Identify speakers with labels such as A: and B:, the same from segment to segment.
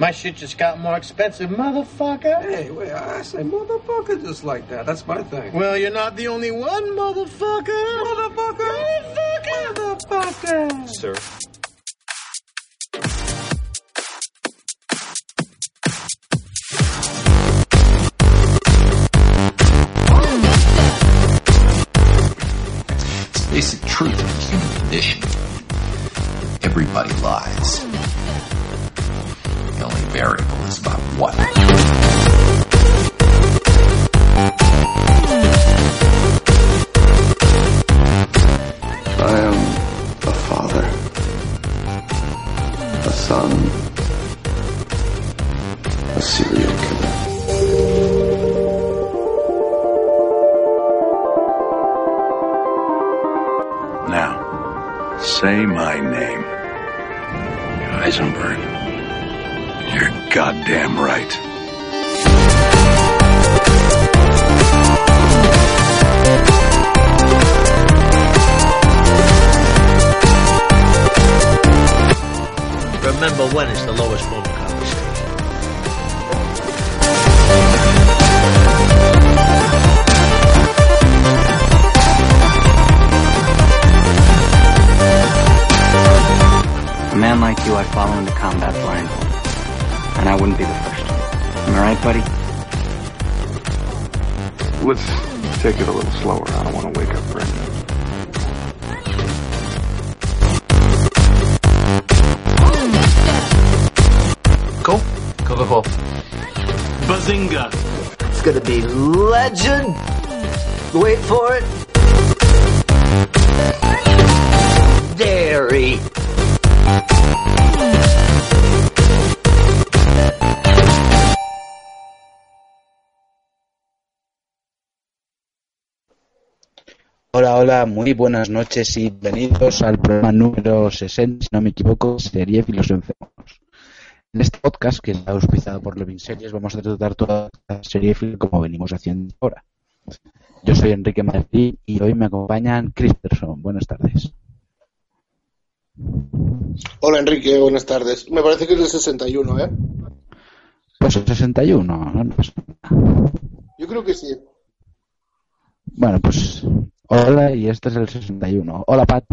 A: My shit just got more expensive, motherfucker.
B: Hey, wait, I say motherfucker just like that. That's my thing.
A: Well, you're not the only one, motherfucker.
B: Motherfucker.
A: Motherfucker.
C: Sir.
D: It's basic truth of human condition. Variable is about what.
E: Muy buenas noches y bienvenidos al programa número 60, si no me equivoco, serie Filos Enfermos. En este podcast, que está auspiciado por Levin Series, vamos a tratar toda la serie como venimos haciendo ahora. Yo soy Enrique Martín y hoy me acompañan Christerson. Buenas tardes.
F: Hola Enrique, buenas tardes. Me parece que es el 61, ¿eh?
E: Pues el 61, no pasa nada.
F: Yo creo que sí.
E: Bueno, pues hola y este es el 61. Hola Pat.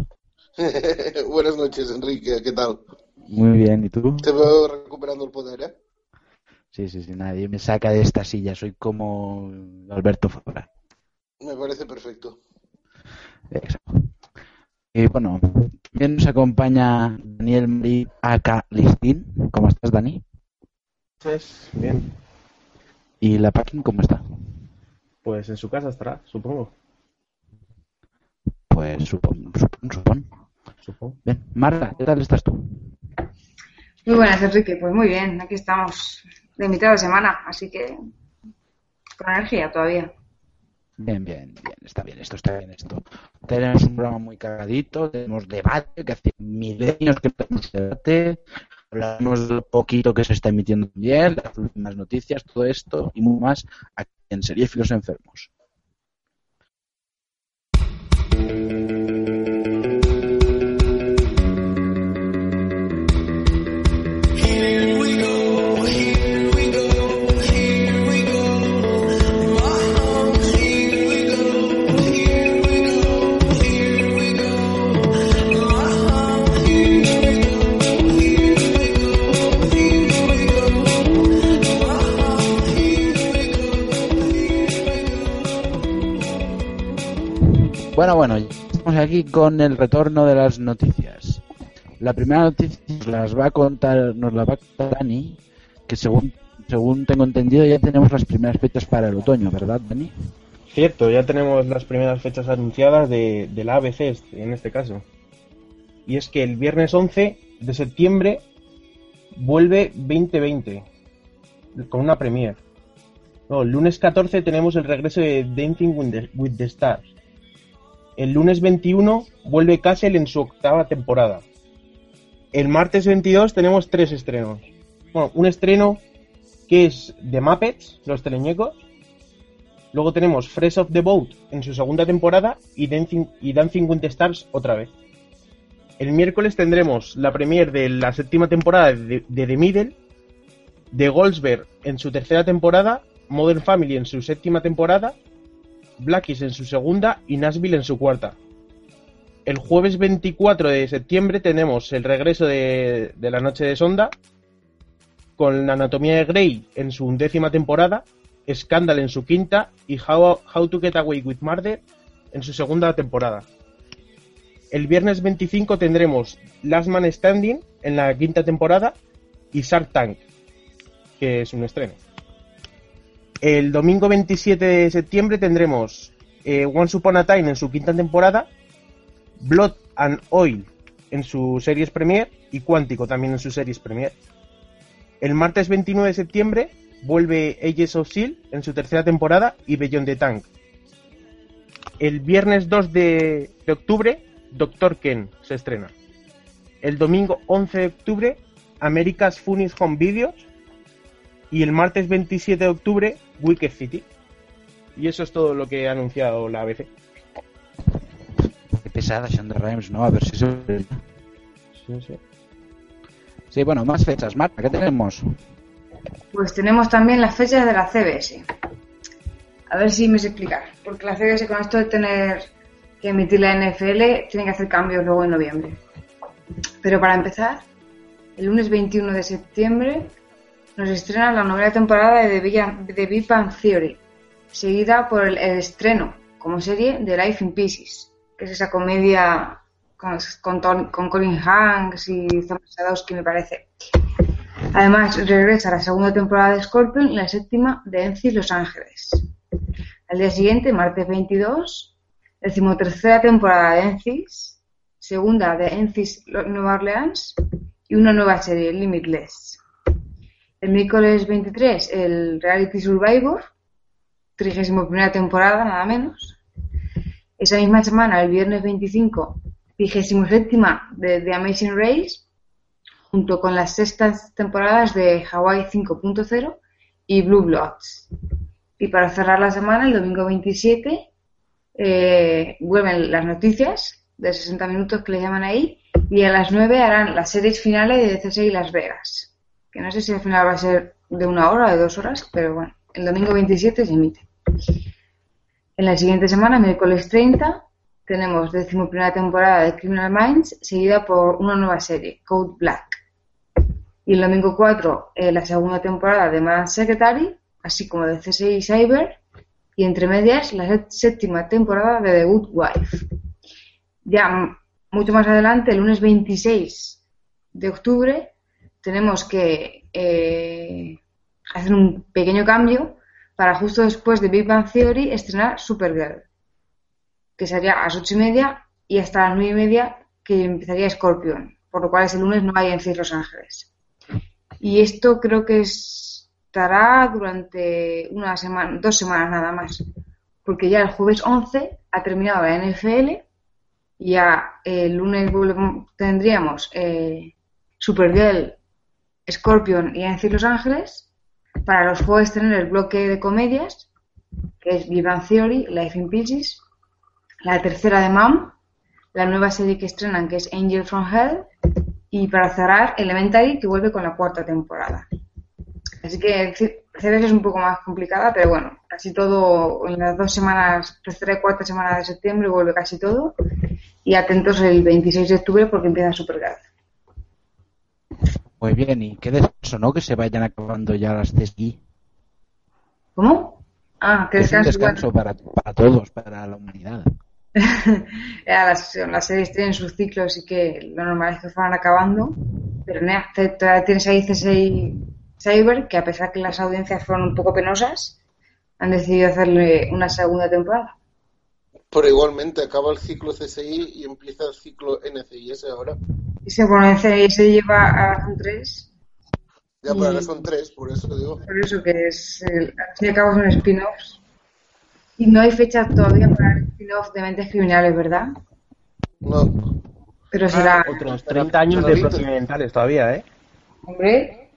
F: buenas noches Enrique, ¿qué tal?
E: Muy bien, ¿y tú?
F: Te veo recuperando el poder, ¿eh?
E: Sí, sí, sí, nadie me saca de esta silla, soy como Alberto Fabra.
F: Me parece perfecto.
E: Exacto. Y bueno, también nos acompaña Daniel Marí Aka Listín. ¿Cómo estás, Dani?
G: Pues, bien.
E: ¿Y la Packing cómo está?
G: Pues en su casa estará, supongo.
E: Pues supón, supón, supón.
G: Supongo.
E: Bien, Marta, ¿qué tal estás tú?
H: Muy buenas, Enrique. Pues muy bien, aquí estamos de mitad de semana, así que con energía todavía.
E: Bien, bien, bien, está bien, esto está bien, esto. Tenemos un programa muy cargadito, tenemos debate, que hace milenios que tenemos debate, hablamos del poquito que se está emitiendo bien, las últimas noticias, todo esto y muy más aquí en Serie Filos Enfermos. Bueno, bueno, estamos aquí con el retorno de las noticias. La primera noticia nos las va a contar, nos la va a contar Dani, que según según tengo entendido ya tenemos las primeras fechas para el otoño, ¿verdad, Dani?
G: Cierto, ya tenemos las primeras fechas anunciadas de, la ABC en este caso. Y es que el viernes 11 de septiembre vuelve 2020 con una premiere. No, el lunes 14 tenemos el regreso de Dancing with with the Stars. El lunes 21 vuelve Castle en su octava temporada. El martes 22 tenemos tres estrenos. Bueno, un estreno que es The Muppets, los teleñecos. Luego tenemos Fresh of the Boat en su segunda temporada y Dancing, y with the Stars otra vez. El miércoles tendremos la premiere de la séptima temporada de, de The Middle The Goldsberg en su tercera temporada, Modern Family en su séptima temporada, Blackies en su segunda y Nashville en su cuarta. El jueves 24 de septiembre tenemos el regreso de, La Noche de Sonda, con la Anatomía de Grey en su undécima temporada, Scandal en su quinta y How, How to Get Away with Murder en su segunda temporada. El viernes 25 tendremos Last Man Standing en la quinta temporada y Shark Tank, que es un estreno. El domingo 27 de septiembre tendremos eh, Once Upon a Time en su quinta temporada, Blood and Oil en su series premier y Cuántico también en sus series premier. El martes 29 de septiembre vuelve Ages of Seal en su tercera temporada y Beyond the Tank. El viernes 2 de, de octubre, Doctor Ken se estrena. El domingo 11 de octubre, America's Funniest Home Videos. Y el martes 27 de octubre, Wicked City. Y eso es todo lo que ha anunciado la ABC.
E: Qué pesada Shonda Rhimes, ¿no? A ver si eso...
G: Sí, sí.
E: Sí, bueno, más fechas. Marta, ¿qué tenemos?
H: Pues tenemos también las fechas de la CBS. A ver si me sé explicar. Porque la CBS con esto de tener que emitir la NFL tiene que hacer cambios luego en noviembre. Pero para empezar, el lunes 21 de septiembre nos estrena la novena temporada de The Big, Bang Theory, seguida por el, estreno como serie de Life in Pieces, que es esa comedia con, Colin Hanks y Thomas Sadowski, me parece. Además, regresa la segunda temporada de Scorpion y la séptima de Encis Los Ángeles. Al día siguiente, martes 22, decimotercera temporada de Encis, segunda de Encis Nueva Orleans y una nueva serie, Limitless. El miércoles 23, el Reality Survivor, 31 temporada, nada menos. Esa misma semana, el viernes 25, 27 de The Amazing Race, junto con las sextas temporadas de Hawaii 5.0 y Blue Bloods. Y para cerrar la semana, el domingo 27, eh, vuelven las noticias de 60 minutos que le llaman ahí, y a las 9 harán las series finales de DCS y Las Vegas. Que no sé si al final va a ser de una hora o de dos horas, pero bueno, el domingo 27 se emite. En la siguiente semana, miércoles 30, tenemos decimoprimera temporada de Criminal Minds, seguida por una nueva serie, Code Black. Y el domingo 4, eh, la segunda temporada de Madame Secretary, así como de CSI Cyber, y entre medias, la sé- séptima temporada de The Good Wife. Ya mucho más adelante, el lunes 26 de octubre, tenemos que eh, hacer un pequeño cambio para justo después de Big Bang Theory estrenar Supergirl, que sería a las ocho y media y hasta las nueve y media que empezaría Scorpion, por lo cual ese lunes no hay en CIS Los Ángeles. Y esto creo que estará durante una semana, dos semanas nada más, porque ya el jueves 11 ha terminado la NFL ya el lunes tendríamos eh, Supergirl, Scorpion y en Los Ángeles. Para los jueves tener el bloque de comedias, que es Big Bang Theory, Life in Pieces, la tercera de Mom, la nueva serie que estrenan que es Angel from Hell y para cerrar Elementary que vuelve con la cuarta temporada. Así que CBS es un poco más complicada, pero bueno, casi todo en las dos semanas, tercera y cuarta semana de septiembre vuelve casi todo y atentos el 26 de octubre porque empieza Supergirl.
E: Muy bien, y qué descanso, ¿no? Que se vayan acabando ya las CSI.
H: ¿Cómo? Ah, que
E: Es un
H: descanso.
E: descanso para, para todos, para la humanidad.
H: Ya las, las series tienen sus ciclos y que lo normal es que fueran acabando, pero te- todavía tienes ahí CSI Cyber, que a pesar que las audiencias fueron un poco penosas, han decidido hacerle una segunda temporada.
F: Pero igualmente acaba el ciclo CSI y empieza el ciclo NCIS ahora.
H: Y se pone se, se lleva a Razón 3,
F: Ya, pero ahora
H: Y-
F: son tres, por eso digo.
H: por eso que es, el, al fin y al cabo son spin-offs. Y no hay fecha todavía para el spin-off de Mentes Criminales, ¿verdad?
F: No.
H: Pero será,
G: Otros 30 años de procedimentales todavía, ¿eh?
H: hombre,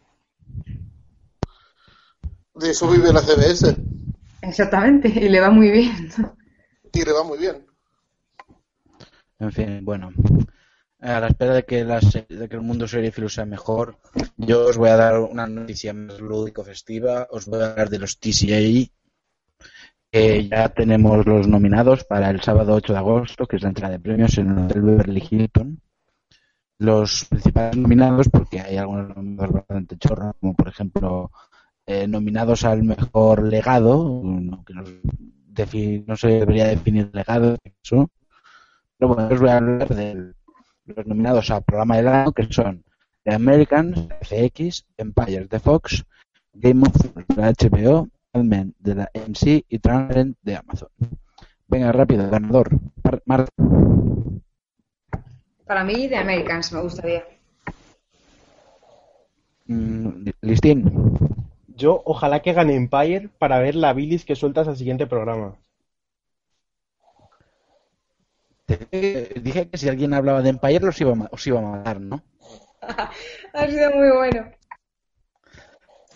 F: De eso vive la CBS.
H: exactamente, y le va muy bien.
F: Y le va muy bien.
E: En fin, bueno. A la espera de que, de que el mundo seriéfilo sea mejor, yo os voy a dar una noticia más lúdico-festiva. Os voy a hablar de los TCA, que ya tenemos los nominados para el sábado 8 de agosto, que es la entrega de premios en el Hotel Beverly Hilton. Los principales nominados, porque hay algunos nominados bastante chorros, como por ejemplo eh, nominados al mejor legado, que no, no se debería definir legado. Pero bueno, os voy a hablar de los nominados al programa del año, que son The Americans, de FX, Empire de Fox, Game of Thrones de la HBO, Mad Men de la MC y Transparent de Amazon. Venga, rápido, ganador. Marta.
H: Para mí, de Americans me gustaría.
E: Mm, Listín.
G: Yo ojalá que gane Empire para ver la bilis que sueltas al siguiente programa.
E: Te- Dije que si alguien hablaba de Empire los iba a os iba a matar, ¿no?
H: ha sido muy bueno.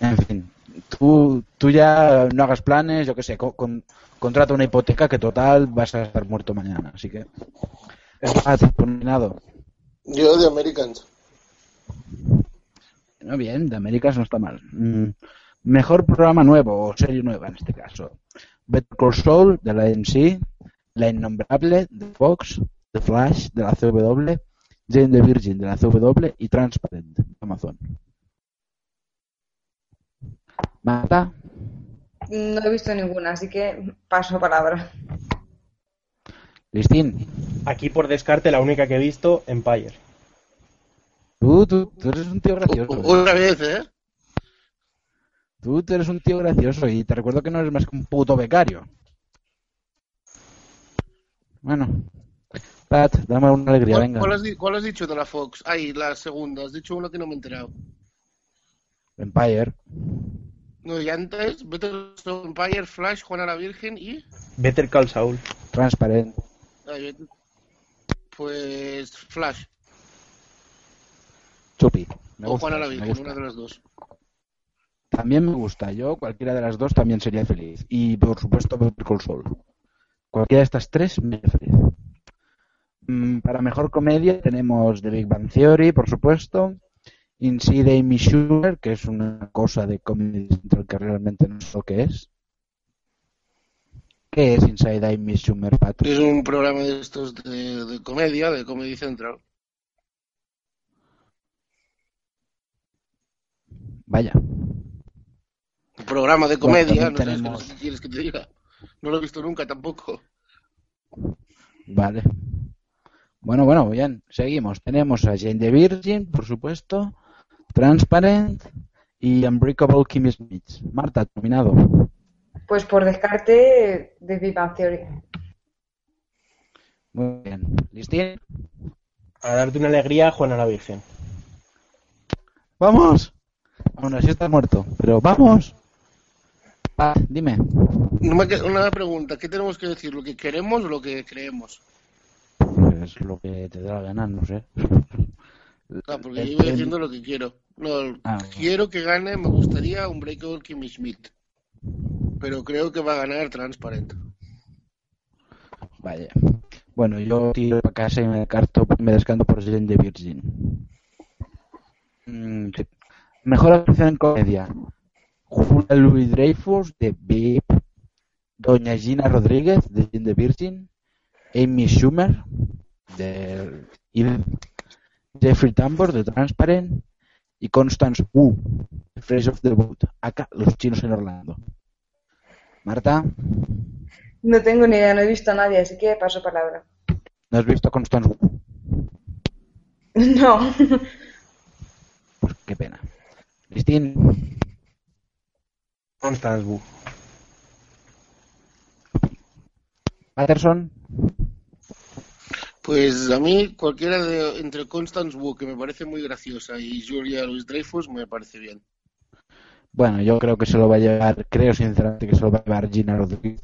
E: En fin, tú, tú ya no hagas planes, yo qué sé, co- con- contrata una hipoteca que total vas a estar muerto mañana, así que... Te has nominado.
F: Yo de Americans.
E: No, bien, de Américas no está mal. Mm, mejor programa nuevo, o serie nueva en este caso. Better Call Saul, de la MC, La Innombrable, de Fox, The Flash, de la CW, Jane the Virgin, de la CW, y Transparent, de Amazon. Marta,
H: No he visto ninguna, así que paso palabra.
E: Listín,
G: Aquí por descarte la única que he visto, Empire.
E: tú, tú, tú eres un tío gracioso.
F: Otra vez, ¿eh?
E: Tú, tú eres un tío gracioso y te recuerdo que no eres más que un puto becario. Bueno, Pat, dame una alegría,
F: ¿Cuál,
E: venga.
F: cuál has, di- cuál has dicho de la Fox? Ay, la segunda. Has dicho una que no me he enterado.
E: Empire.
F: No, y antes, Better Stone Empire, Flash, Juana la Virgen y...
G: Better Call Saul.
E: Transparent.
F: Ay, Pues Flash
E: Chupi. Me
F: o
E: gusta,
F: Juana la
E: me
F: Virgen,
E: gusta.
F: una de las dos.
E: También me gusta. Yo, cualquiera de las dos también sería feliz. Y por supuesto, Better Call Saul. Cualquiera de estas tres me feliz. Mm, Para mejor comedia tenemos The Big Bang Theory, por supuesto. Inside Amy Schumer, que es una cosa de Comedy Central que realmente no sé lo que es. ¿Qué es Inside Amy Schumer, Pato?
F: Es un programa de estos de, de comedia, de Comedy Central.
E: Vaya.
F: Un programa de
E: Bueno,
F: comedia,
E: también
F: no,
E: tenemos-
F: qué quieres que te diga. No lo he visto nunca tampoco.
E: Vale. Bueno, bueno, bien. Seguimos. Tenemos a Jane the Virgin, por supuesto. Transparent y Unbreakable Kimmy Smith. Marta, nominado.
H: Pues por descarte, de Big Bang Theory.
E: Muy bien. ¿Listín?
G: Para darte una alegría, Juana la Virgen.
E: ¡Vamos! Aún así está muerto, pero ¡vamos! Ah, dime.
F: Una pregunta, ¿qué tenemos que decir? ¿Lo que queremos o lo que creemos?
E: Pues lo que te dé la gana, no sé.
F: Ah, porque
E: El
F: yo iba
E: premio-
F: diciendo lo que quiero. No,
E: Ah,
F: quiero que gane, me gustaría un Breakable Kimmy Schmidt. Pero creo que va a ganar Transparent.
E: Vaya. Bueno, yo tiro para casa y me descarto, me descanto por Jane the Virgin. Mm, sí. Mejor actuación en comedia. Julia Louis Dreyfus de VIP. Doña Gina Rodríguez de Jane the Virgin. Amy Schumer de. Jeffrey Tambor de Transparent. Y Constance Wu de Fresh of the Boat. Acá, los chinos en Orlando. Marta,
H: No tengo ni idea, no he visto a nadie, así que paso palabra.
E: ¿no has visto a Constance Wu?
H: No.
E: Pues qué pena. Cristín,
G: Constance Wu.
E: Patterson,
F: Pues a mí cualquiera de entre Constance Wu, que me parece muy graciosa, y Julia Louis Dreyfus me parece bien.
E: bueno, yo creo que se lo va a llevar, creo sinceramente que se lo va a llevar Gina Rodríguez.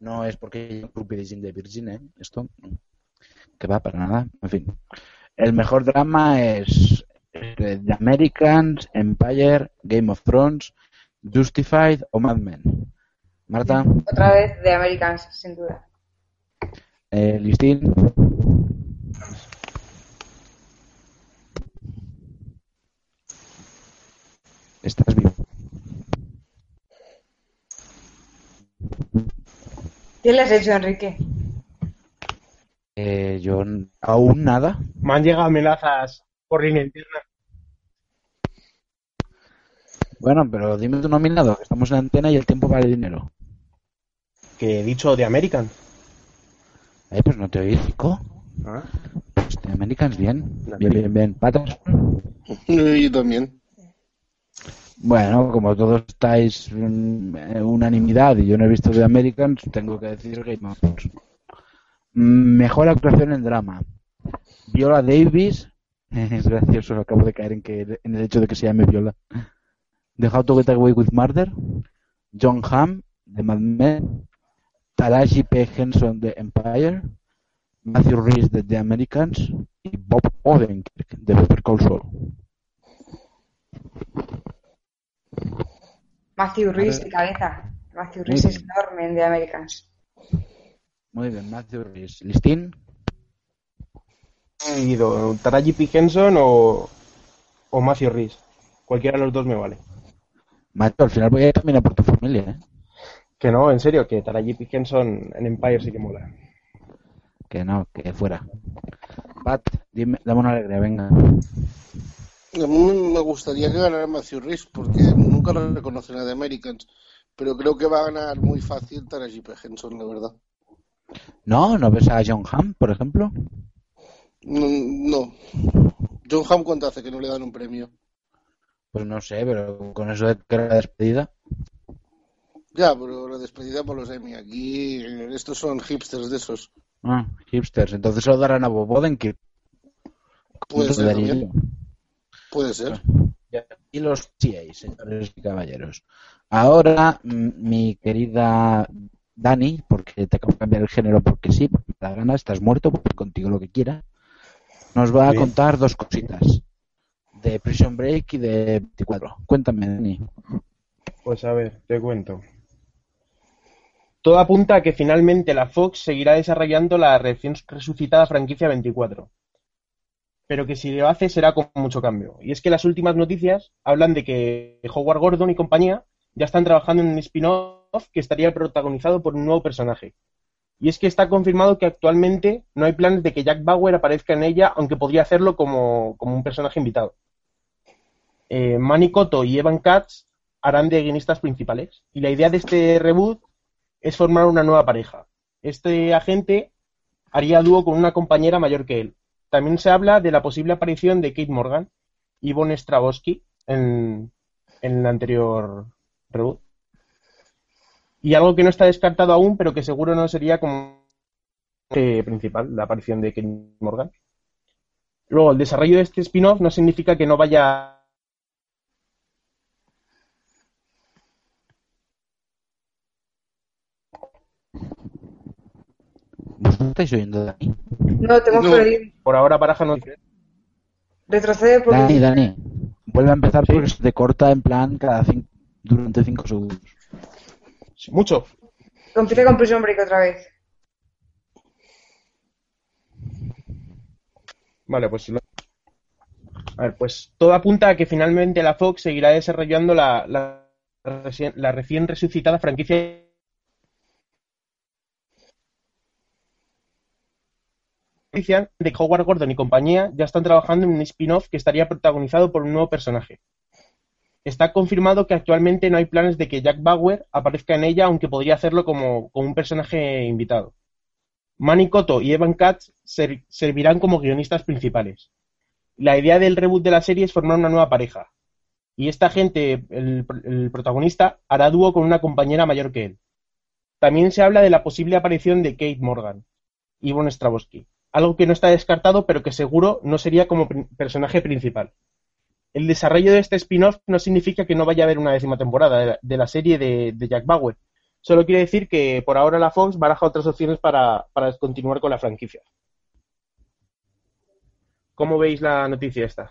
E: No es porque yo grupo de Jane de Virgin, ¿eh? Esto, que va para nada. En fin, el mejor drama es eh, The Americans, Empire, Game of Thrones, Justified o Mad Men. Marta.
H: Otra vez de Americans, sin duda.
E: Eh, Listín. Estás vivo.
H: ¿Qué le has hecho, Enrique?
E: Eh, yo aún nada.
G: Me han llegado amenazas por línea interna.
E: Bueno, pero dime tu nominado, que estamos en antena y el tiempo vale dinero.
G: Que he dicho de American.
E: Eh, pues no te oí, chico.
G: Ah.
E: Pues de Americans bien. Bien, bien, bien. Patterson.
F: Yo también.
E: Bueno, como todos estáis en unanimidad y yo no he visto The Americans, tengo que decir Game of Thrones. Mejor actuación en drama. Viola Davis. Es gracioso, acabo de caer en, que, en el hecho de que se llame Viola. The How to Get Away with Murder. John Hamm, de Mad Men. Taraji P. Henson, de Empire. Matthew Rhys, de The Americans. Y Bob Odenkirk, de Better Call Saul.
H: Matthew Rhys de cabeza. Matthew Rhys es enorme en The Americans.
E: Muy bien, Matthew Rhys. ¿Listín?
G: Taraji P. Henson o, o Matthew Rhys. Cualquiera de los dos me vale.
E: Macho, al final voy a ir también a por tu familia, ¿eh?
G: Que no, en serio, que Taraji P. Henson en Empire sí que mola.
E: Que no, que fuera. Pat, dime, dame una alegría, venga.
F: A mí me gustaría que ganara Matthew Rhys porque nunca lo reconocen a The Americans. Pero creo que va a ganar muy fácil Taraji P. Henson, la verdad.
E: ¿No? ¿No ves a John Hamm, por ejemplo?
F: No. no. John Hamm, ¿cuánto hace que no le dan un premio?
E: Pues no sé, pero con eso de que era la despedida.
F: Ya, pero la despedida por los Emmy. Aquí, eh, estos son hipsters de esos.
E: Ah, hipsters. Entonces se lo darán a Bob Odenkirk.
F: Puede ser
E: te
F: también. Puede ser.
E: Y los TAs, señores y caballeros. Ahora, mi querida Dani, porque te acabo de cambiar el género porque sí, porque me da gana, estás muerto, pues contigo lo que quiera, nos va a contar dos cositas. De Prison Break y de 24. Cuéntame, Dani.
G: Pues a ver, te cuento. Todo apunta a que finalmente la Fox seguirá desarrollando la recién resucitada franquicia 24. Pero que si lo hace será con mucho cambio. Y es que las últimas noticias hablan de que Howard Gordon y compañía ya están trabajando en un spin-off que estaría protagonizado por un nuevo personaje. Y es que está confirmado que actualmente no hay planes de que Jack Bauer aparezca en ella, aunque podría hacerlo como, como un personaje invitado. Eh, Manny Cotto y Evan Katz harán de guionistas principales. Y la idea de este reboot es formar una nueva pareja. Este agente haría dúo con una compañera mayor que él. También se habla de la posible aparición de Kate Morgan y Von Stravosky en, el anterior reboot. Y algo que no está descartado aún, pero que seguro no sería como eh, principal, la aparición de Kate Morgan. Luego, el desarrollo de este spin-off no significa que no vaya
E: ¿Vosotros estáis oyendo, Dani?
H: No, te hemos
F: No.
H: perdido.
G: por ahora baraja no
H: Retrocede por
E: Dani, Dani. Vuelve a empezar porque se te corta en plan cada cin- durante 5 segundos.
G: mucho.
H: Empieza con Prison Break otra vez.
G: Vale, pues lo- A ver, pues todo apunta a que finalmente la Fox seguirá desarrollando la, la, reci- la recién resucitada franquicia De Howard Gordon y compañía ya están trabajando en un spin-off que estaría protagonizado por un nuevo personaje. Está confirmado que actualmente no hay planes de que Jack Bauer aparezca en ella, aunque podría hacerlo como, un personaje invitado. Manny Cotto y Evan Katz ser- servirán como guionistas principales. La idea del reboot de la serie es formar una nueva pareja. Y esta gente, el, el protagonista, hará dúo con una compañera mayor que él. También se habla de la posible aparición de Kate Morgan y Von Stravosky, algo que no está descartado, pero que seguro no sería como personaje principal. El desarrollo de este spin-off no significa que no vaya a haber una décima temporada de la, de la serie de, de Jack Bauer. Solo quiere decir que por ahora la Fox baraja otras opciones para, para continuar con la franquicia. ¿Cómo veis la noticia esta?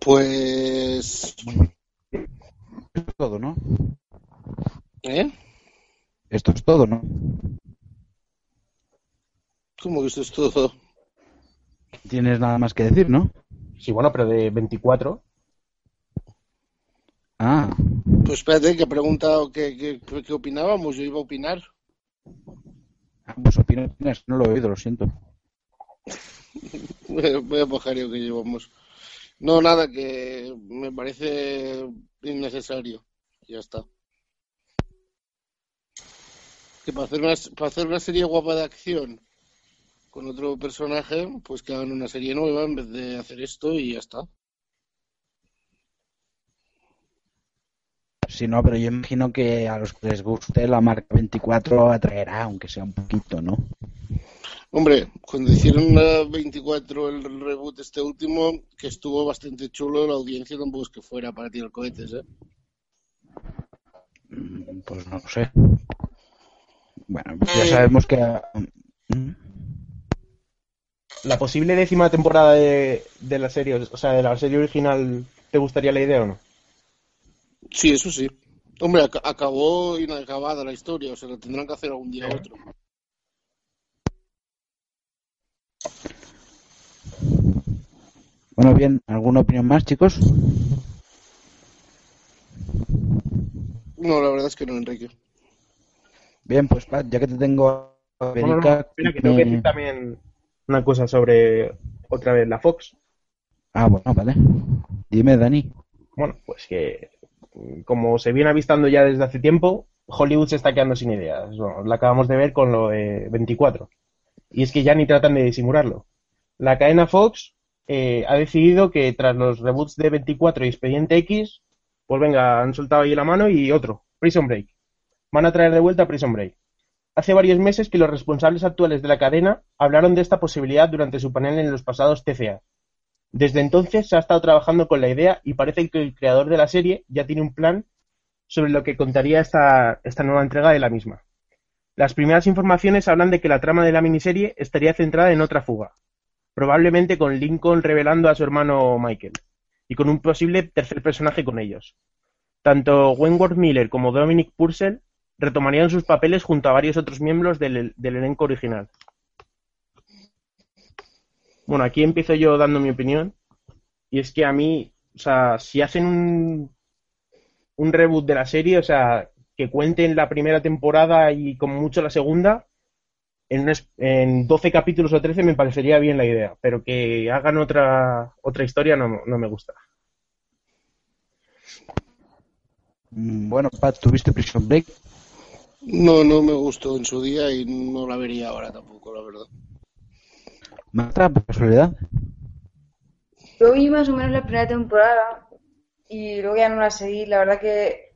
F: Pues.
E: Todo, ¿no?
F: ¿Eh?
E: Esto es todo, ¿no?
F: ¿Cómo que esto es todo?
E: Tienes nada más que decir, ¿no?
G: Sí, bueno, pero de 24.
E: Ah,
F: Pues espérate, que he preguntado qué, qué, qué opinábamos. Yo iba a opinar.
E: ah, pues opinas, no lo he oído, lo siento.
F: Voy a pajareo que llevamos. No, nada, que me parece innecesario. Ya está. Que para hacer, una, para hacer una serie guapa de acción con otro personaje, pues que hagan una serie nueva en vez de hacer esto y ya está.
E: Sí, no, pero yo imagino que a los que les guste la marca 24 atraerá, aunque sea un poquito, ¿no?
F: Hombre, cuando hicieron la 24 el reboot este último, que estuvo bastante chulo, la audiencia tampoco es que fuera para tirar cohetes, ¿eh?
E: Mm, Pues no lo sé. Bueno, pues ya sabemos que... mm,
G: La posible décima temporada de, de la serie, o sea, de la serie original, ¿te gustaría la idea o no?
F: Sí, eso sí. Hombre, ac- acabó inacabada la historia, o sea, lo tendrán que hacer algún día u otro.
E: Bueno, bien, ¿alguna opinión más, chicos?
F: No, la verdad es que no, Enrique.
E: Bien, pues Pat, ya que te tengo a
G: Bueno, no,
E: Federica,
G: espera, que tengo que decir también una cosa sobre, otra vez, la Fox.
E: Ah, bueno, vale. Dime, Dani.
G: Bueno, pues que como se viene avistando ya desde hace tiempo, Hollywood se está quedando sin ideas. Bueno, la acabamos de ver con lo de 24. Y es que ya ni tratan de disimularlo. La cadena Fox eh, ha decidido que tras los reboots de 24 y Expediente X, pues venga, han soltado ahí la mano y otro, Prison Break. Van a traer de vuelta Prison Break. Hace varios meses que los responsables actuales de la cadena hablaron de esta posibilidad durante su panel en los pasados TCA. Desde entonces se ha estado trabajando con la idea y parece que el creador de la serie ya tiene un plan sobre lo que contaría esta, esta nueva entrega de la misma. Las primeras informaciones hablan de que la trama de la miniserie estaría centrada en otra fuga, probablemente con Lincoln revelando a su hermano Michael, y con un posible tercer personaje con ellos. Tanto Wentworth Miller como Dominic Purcell retomarían sus papeles junto a varios otros miembros del, del elenco original. Bueno, aquí empiezo yo dando mi opinión. Y es que a mí, o sea, si hacen un, un reboot de la serie, o sea, que cuenten la primera temporada y como mucho la segunda, en, un es- en 12 capítulos o 13 me parecería bien la idea. Pero que hagan otra, otra historia no, no me gusta.
E: Mm, Bueno, Pat, ¿tuviste Prison Break?
F: No, no me gustó en su día y no la vería ahora tampoco, la verdad.
E: Marta, por casualidad.
H: Yo vi más o menos la primera temporada y luego ya no la seguí. La verdad que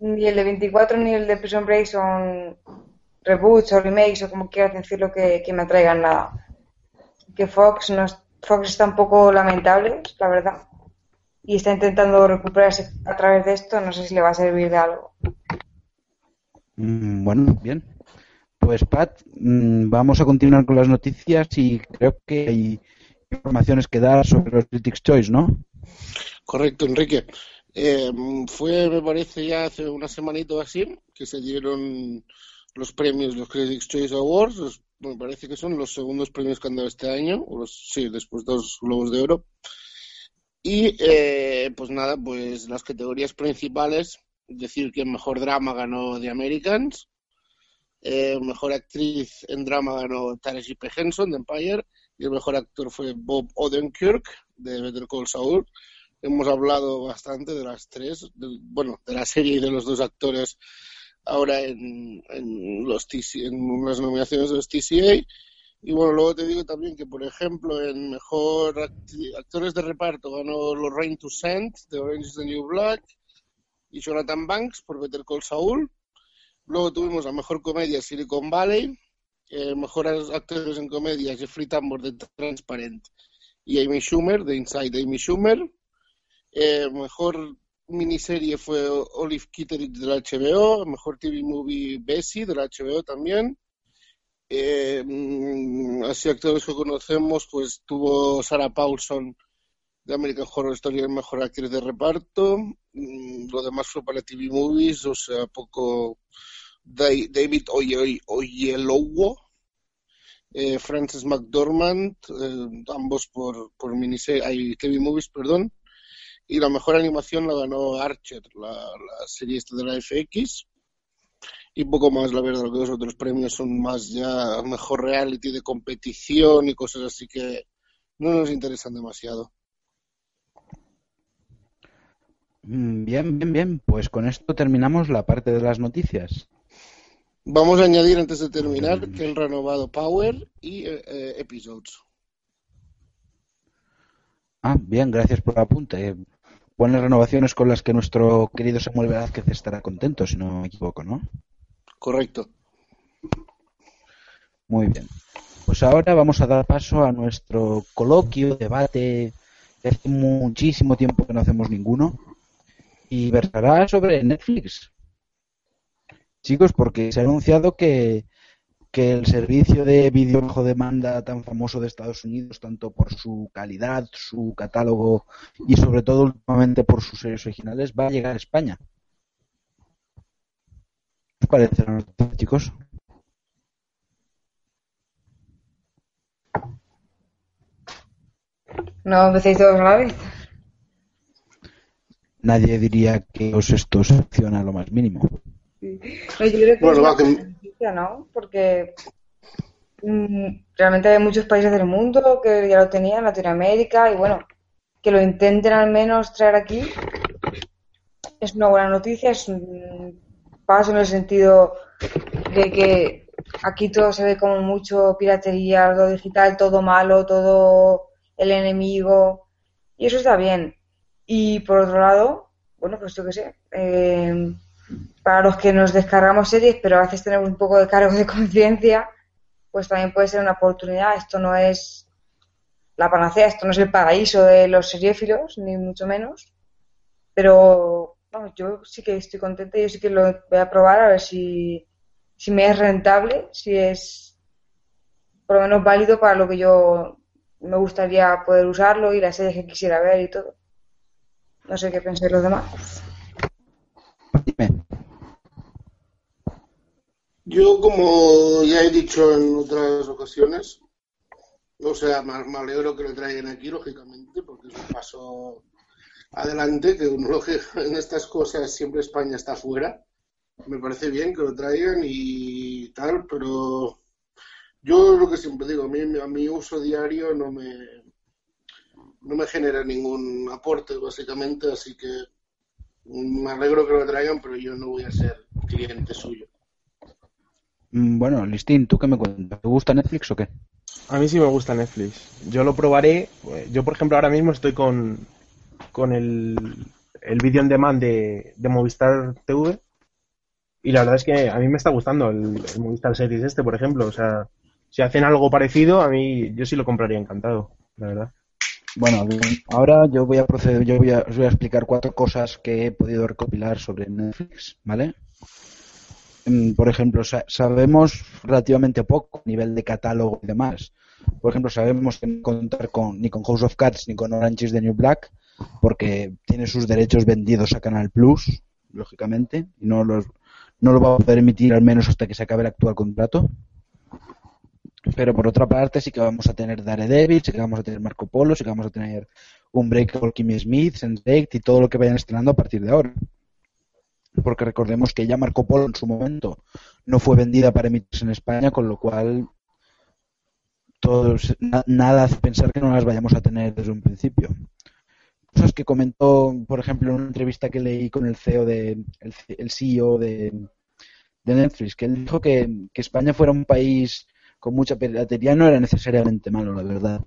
H: ni el de 24 ni el de Prison Break son reboots o remakes o como quieras decirlo que, que me atraigan nada. Que Fox, no es- Fox está un poco lamentable, la verdad. Y está intentando recuperarse a través de esto. No sé si le va a servir de algo.
E: Mm, Bueno, bien. Pues Pat, mm, vamos a continuar con las noticias y creo que hay informaciones que dar sobre los Critics' Choice, ¿no?
F: Correcto, Enrique. Eh, fue, me parece, ya hace una semanita o así que se dieron los premios, los Critics' Choice Awards. los- me parece que son los segundos premios que han dado este año. O los, sí, después de los Globos de Oro. Y eh, pues nada, pues las categorías principales, decir que mejor drama ganó The Americans, eh, mejor actriz en drama ganó Taraji P. Henson de Empire y el mejor actor fue Bob Odenkirk de Better Call Saul. Hemos hablado bastante de las tres, bueno, de la serie y de los dos actores ahora en, los TC en las nominaciones de los TCA. Y bueno, luego te digo también que, por ejemplo, en mejor actores de reparto ganó Lorraine Toussaint de Orange is the New Black y Jonathan Banks por Better Call Saul. Luego tuvimos a mejor comedia Silicon Valley, eh, mejores actores en comedia Jeffrey Tambor de Transparent y Amy Schumer de Inside Amy Schumer. Eh, mejor miniserie fue Olive Kitteridge de la HBO, mejor TV movie Bessie de la HBO también. Eh, mm, así actores que conocemos, pues tuvo Sarah Paulson de American Horror Story en mejor actriz de reparto. Mm, Lo demás fue para TV movies, o sea, poco David Oye- Oyelowo eh, Frances McDormand, eh, ambos por, por miniserie, TV Movies, perdón. Y la mejor animación la ganó Archer, la, la serie esta de la FX. Y poco más, la verdad, los otros premios son más ya mejor reality de competición y cosas así que no nos interesan demasiado.
E: Mm, Bien, bien, bien. Pues con esto terminamos la parte de las noticias.
F: Vamos a añadir antes de terminar que han renovado Power y eh, eh, Episodes.
E: Ah, bien, gracias por el apunte. Buenas renovaciones con las que nuestro querido Samuel Velázquez estará contento, si no me equivoco, ¿no?
F: Correcto.
E: Muy bien. Pues ahora vamos a dar paso a nuestro coloquio, debate, hace muchísimo tiempo que no hacemos ninguno, y versará sobre Netflix. Chicos, porque se ha anunciado que, que el servicio de vídeo bajo demanda tan famoso de Estados Unidos, tanto por su calidad, su catálogo y sobre todo últimamente por sus series originales, va a llegar a España. ¿Qué os parece chicos?
H: No empecéis todos a la vez.
E: Nadie diría que os esto funciona lo más mínimo.
H: Yo creo que
F: Bueno,
H: es
F: que-
H: buena noticia, ¿no? Porque mm, realmente hay muchos países del mundo que ya lo tenían, Latinoamérica, y bueno, que lo intenten al menos traer aquí es una buena noticia, es un paso en el sentido de que aquí todo se ve como mucho piratería, algo digital, todo malo, todo el enemigo, y eso está bien. Y por otro lado, bueno, pues yo qué sé, eh, para los que nos descargamos series, pero a veces tenemos un poco de cargo de conciencia, pues también puede ser una oportunidad. Esto no es la panacea, esto no es el paraíso de los seriéfilos, ni mucho menos. Pero vamos, yo sí que estoy contenta, yo sí que lo voy a probar a ver si, si me es rentable, si es por lo menos válido para lo que yo me gustaría poder usarlo y las series que quisiera ver y todo. No sé qué pensáis los demás.
E: Dime.
F: Yo, como ya he dicho en otras ocasiones, o sea, me, me alegro que lo traigan aquí, lógicamente, porque es un paso adelante, que uno lo que en estas cosas siempre España está fuera. Me parece bien que lo traigan y tal, pero yo lo que siempre digo, a mí, a mi uso diario no me, no me genera ningún aporte, básicamente, así que me alegro que lo traigan, pero yo no voy a ser cliente suyo.
E: Mm, Bueno, Listín, ¿tú qué me cuentas? ¿Te gusta Netflix o qué?
G: A mí sí me gusta Netflix. Yo lo probaré. pues, Yo, por ejemplo, ahora mismo estoy con, con el, el vídeo on demand de, de Movistar TV. Y la verdad es que a mí me está gustando el, el Movistar Series este, por ejemplo. O sea, si hacen algo parecido, a mí yo sí lo compraría encantado, la verdad.
E: Bueno, ahora yo voy a proceder, yo voy a, os voy a explicar cuatro cosas que he podido recopilar sobre Netflix, ¿vale? Mm, Por ejemplo, sa- sabemos relativamente poco a nivel de catálogo y demás. Por ejemplo, sabemos que no contar con, ni con House of Cards ni con Orange is the New Black, porque tiene sus derechos vendidos a Canal Plus, lógicamente, y no los no lo va a poder emitir al menos hasta que se acabe el actual contrato. Pero por otra parte sí que vamos a tener Daredevil, sí que vamos a tener Marco Polo, sí que vamos a tener Unbreakable Kimmy Smith, Sense8 y todo lo que vayan estrenando a partir de ahora. Porque recordemos que ya Marco Polo en su momento no fue vendida para emitirse en España, con lo cual todos, na- nada hace pensar que no las vayamos a tener desde un principio. Cosas que comentó, por ejemplo, en una entrevista que leí con el CEO de el, CEO de, de Netflix, que él dijo que España fuera un país con mucha piratería no era necesariamente malo, la verdad.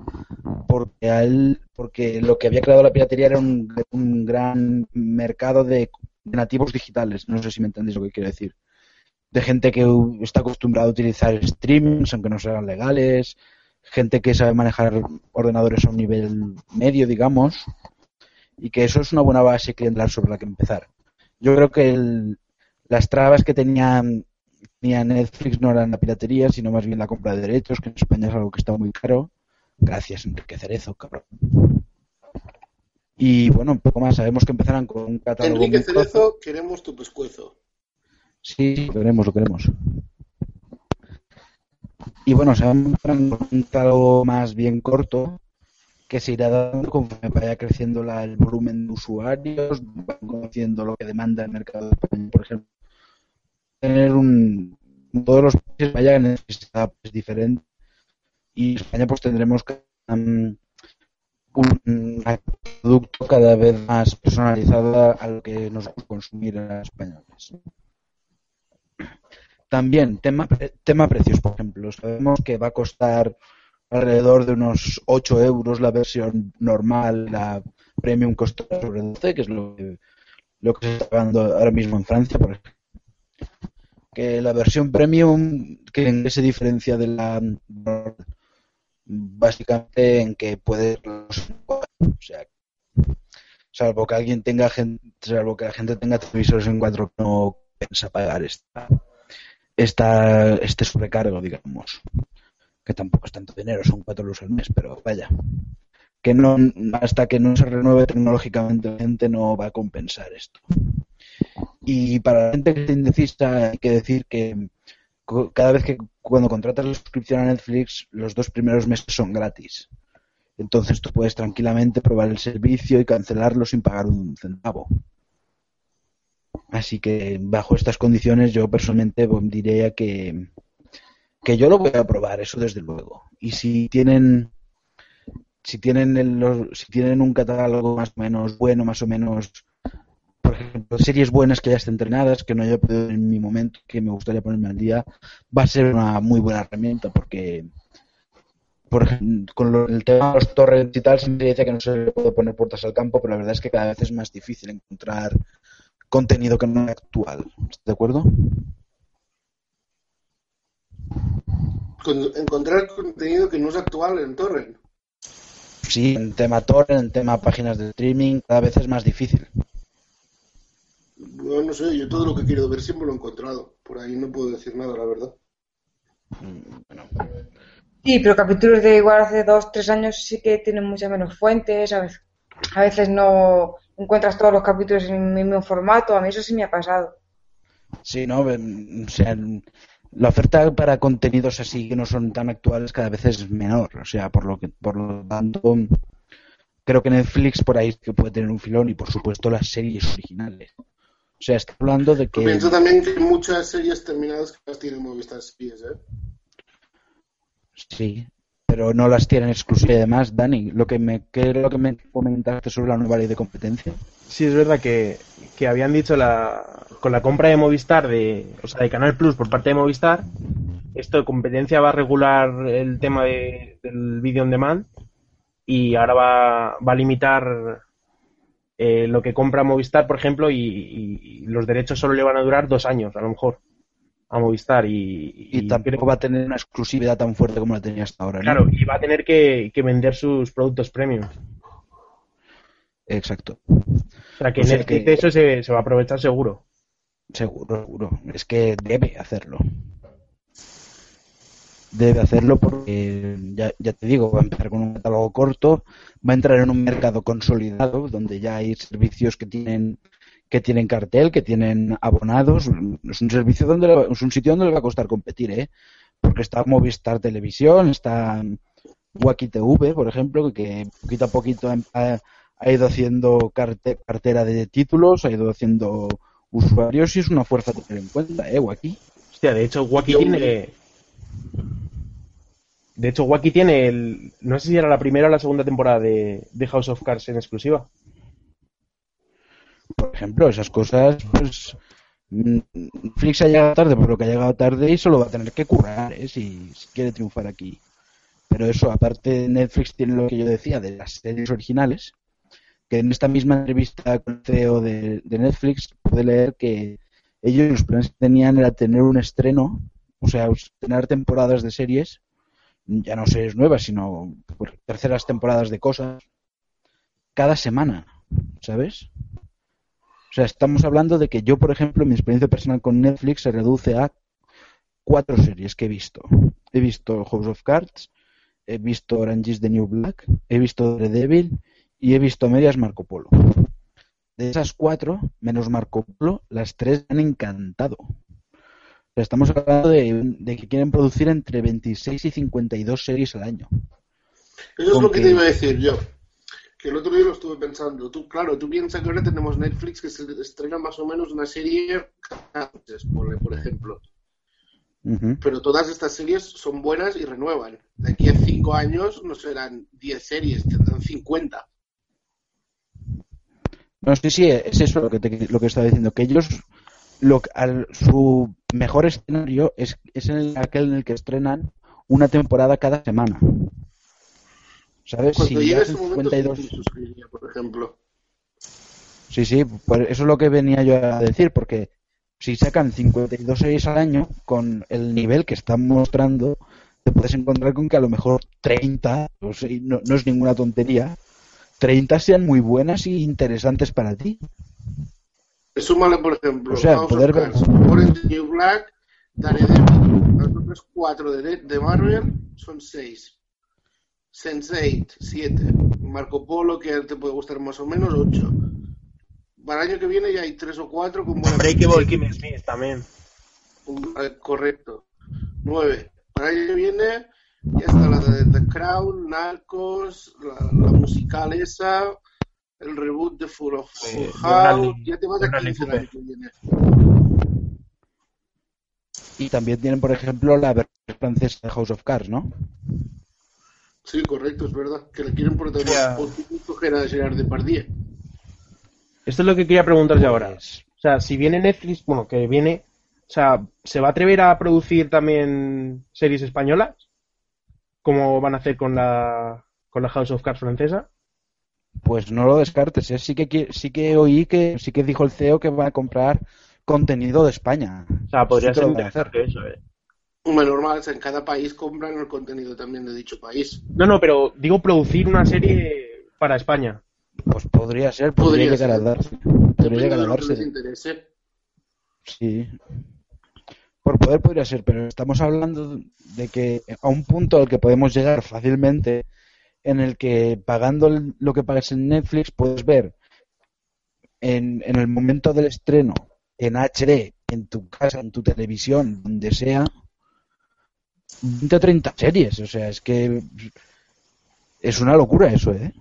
E: Porque a él, porque lo que había creado la piratería era un, un gran mercado de, nativos digitales. No sé si me entendéis lo que quiero decir. De gente que está acostumbrada a utilizar streamings, aunque no sean legales, gente que sabe manejar ordenadores a un nivel medio, digamos, y que eso es una buena base clientelar sobre la que empezar. Yo creo que el- las trabas que tenía, tenía Netflix no eran la piratería, sino más bien la compra de derechos, que en España es algo que está muy caro. Gracias, Enrique Cerezo, cabrón. Y bueno, un poco más, sabemos que empezarán con un catálogo
F: Enrique
E: muy corto.
F: Cerezo, queremos tu pescuezo.
E: Sí, lo queremos, lo queremos. Y bueno, se va a encontrar un catálogo más bien corto que se irá dando conforme vaya creciendo la- el volumen de usuarios, van conociendo lo que demanda el mercado español, por ejemplo. Tener un. Todos los países vayan en necesidades diferentes y en España pues tendremos un producto cada vez más personalizado a lo que nos gusta consumir en los españoles. También, tema, tema precios, por ejemplo. Sabemos que va a costar alrededor de unos 8 euros la versión normal, la premium costará sobre 12, que es lo que, lo que se está pagando ahora mismo en Francia, por ejemplo. Que la versión premium, que en qué se diferencia de la básicamente en que puede o sea salvo que alguien tenga gente salvo que la gente tenga televisores en 4 que no piensa pagar esta, esta este sobrecargo digamos que tampoco es tanto dinero son 4 euros al mes pero vaya que no hasta que no se renueve tecnológicamente gente no va a compensar esto y para la gente que esté indecisa hay que decir que cada vez que cuando contratas la suscripción a Netflix, los dos primeros meses son gratis. Entonces tú puedes tranquilamente probar el servicio y cancelarlo sin pagar un centavo. Así que bajo estas condiciones yo personalmente pues, diría que, que yo lo voy a probar, eso desde luego. Y si tienen si tienen el- si tienen un catálogo más o menos bueno, más o menos por ejemplo, series buenas que ya estén entrenadas, que no haya podido en mi momento, que me gustaría ponerme al día, va a ser una muy buena herramienta porque, por ejemplo, con lo- el tema de los torrents y tal, siempre dice que no se le puede poner puertas al campo, pero la verdad es que cada vez es más difícil encontrar contenido que no es actual. ¿Estás de acuerdo?
F: Con- encontrar contenido que no es actual en Torrent.
E: Sí, en tema torrent, en tema páginas de streaming, cada vez es más difícil.
F: No sé, yo todo lo que quiero ver siempre lo he encontrado. Por ahí no puedo decir nada, la verdad.
H: Sí, pero capítulos de igual hace dos, tres años sí que tienen muchas menos fuentes. A veces, a veces no encuentras todos los capítulos en el mismo formato. A mí eso sí me ha pasado.
E: Sí, ¿no? O sea, la oferta para contenidos así que no son tan actuales cada vez es menor. O sea, por lo que, por lo tanto, creo que Netflix por ahí que puede tener un filón y por supuesto las series originales. O sea, está hablando de que
F: Pienso también que muchas series terminadas que las tiene Movistar Series, ¿eh?
E: sí, pero no las tienen exclusivas. Y además, Dani, lo que me, ¿qué es lo que me comentaste sobre la nueva ley de competencia?
G: Sí, es verdad que, que habían dicho la, con la compra de Movistar, de, o sea, de Canal Plus por parte de Movistar, esto de competencia va a regular el tema de- del vídeo on demand y ahora va, va a limitar eh, lo que compra Movistar, por ejemplo, y, y- los derechos solo le van a durar dos años, a lo mejor, a Movistar. Y,
E: Y tampoco va a tener una exclusividad tan fuerte como la tenía hasta ahora. ¿no?
G: Claro, y va a tener que, que vender sus productos premium.
E: Exacto.
G: O sea, que
E: O sea
G: Netflix
E: que-
G: de eso se, se va a aprovechar seguro.
E: Seguro, seguro. Es que debe hacerlo. Debe hacerlo porque, ya, ya te digo, va a empezar con un catálogo corto, va a entrar en un mercado consolidado donde ya hay servicios que tienen que tienen cartel, que tienen abonados. Es un servicio donde le es un sitio donde le va a costar competir, ¿eh? Porque está Movistar Televisión, está Wacky TV, por ejemplo, que poquito a poquito ha, ido haciendo carte- cartera de títulos, ha ido haciendo usuarios y es una fuerza a tener en cuenta, ¿eh? Wacky.
G: Hostia, de hecho, Wacky tiene. De hecho, Wacky tiene el. No sé si era la primera o la segunda temporada de, de House of Cards en exclusiva.
E: Por ejemplo, esas cosas, pues. Netflix ha llegado tarde por lo que ha llegado tarde y solo va a tener que currar, ¿eh? Si, si quiere triunfar aquí. Pero eso, aparte, Netflix tiene lo que yo decía de las series originales, que en esta misma entrevista con el CEO de, de Netflix pude leer que ellos los planes que tenían era tener un estreno, o sea, tener temporadas de series, ya no series nuevas, sino por terceras temporadas de cosas, cada semana, ¿sabes? O sea, estamos hablando de que yo, por ejemplo, mi experiencia personal con Netflix se reduce a cuatro series que he visto. He visto House of Cards, he visto Orange is the New Black, he visto Daredevil y he visto medias Marco Polo. De esas cuatro, menos Marco Polo, las tres me han encantado. Estamos hablando de, de que quieren producir entre 26 y 52 series al año.
F: Eso es lo que
E: que-
F: te iba a decir yo. Que el otro día lo estuve pensando. Tú, claro, tú piensas que ahora tenemos Netflix que se estrena más o menos una serie cada mes, por, por ejemplo. Pero todas estas series son buenas y renuevan. De aquí a cinco años no serán 10 series, tendrán 50.
E: No, sí, sí, es eso lo que, te- lo que estaba diciendo, que ellos, lo, al- su mejor escenario es, es en el- aquel en el que estrenan una temporada cada semana. ¿Sabes?
F: Cuando
E: Si
F: llegue
E: hacen
F: ese momento,
E: 52...
F: sí me suscribiría, por ejemplo.
E: Sí, sí, pues eso es lo que venía yo a decir, porque si sacan 52 series al año, con el nivel que están mostrando, te puedes encontrar con que a lo mejor 30, o sea, y no, no es ninguna tontería, 30 sean muy buenas y interesantes para ti.
F: Súmale, por ejemplo,
E: O sea,
F: House
E: poder
F: of
E: ver-
F: Cards, Orange New Black, Daredevil. Las otras cuatro de, de Marvel son seis. Sense8, siete. Marco Polo, que te puede gustar más o menos, ocho. Para el año que viene ya hay tres o cuatro con buena
G: Breakable Kimmy Smith también.
F: Un- eh, Correcto. Nueve. Para el año que viene ya está la de The Crown, Narcos, la, la musical esa, el reboot de Full of Full House. Ya te vas a
G: Bradley
F: 15 el año que viene.
E: Y también tienen, por ejemplo, la versión francesa de House of Cards, ¿no?
F: Sí, correcto, es verdad. Que le quieren protagonizar que era Gerard Depardieu.
G: Esto es lo que quería preguntarse ahora. O sea, si viene Netflix, bueno, que viene, o sea, ¿se va a atrever a producir también series españolas? Como van a hacer con la, con la House of Cards francesa?
E: Pues no lo descartes, ¿eh? sí que sí que oí que sí que dijo el CEO que va a comprar contenido de España.
G: O sea, podría
E: Sí
G: ser
E: a
G: interesante eso, eh.
F: Hombre, normal, en cada país compran el contenido también de dicho país.
G: No, no, pero digo producir una serie para España.
E: Pues podría ser, podría,
F: Podría
E: llegar a
F: ser.
E: darse.
F: Depende
E: Podría llegar a
F: les
E: darse.
F: interese.
E: Sí. Por poder podría ser, pero estamos hablando de que a un punto al que podemos llegar fácilmente en el que pagando lo que pagas en Netflix puedes ver en, en el momento del estreno en HD, en tu casa, en tu televisión, donde sea, 20 o 30 series. O sea, es que es una locura eso, ¿eh?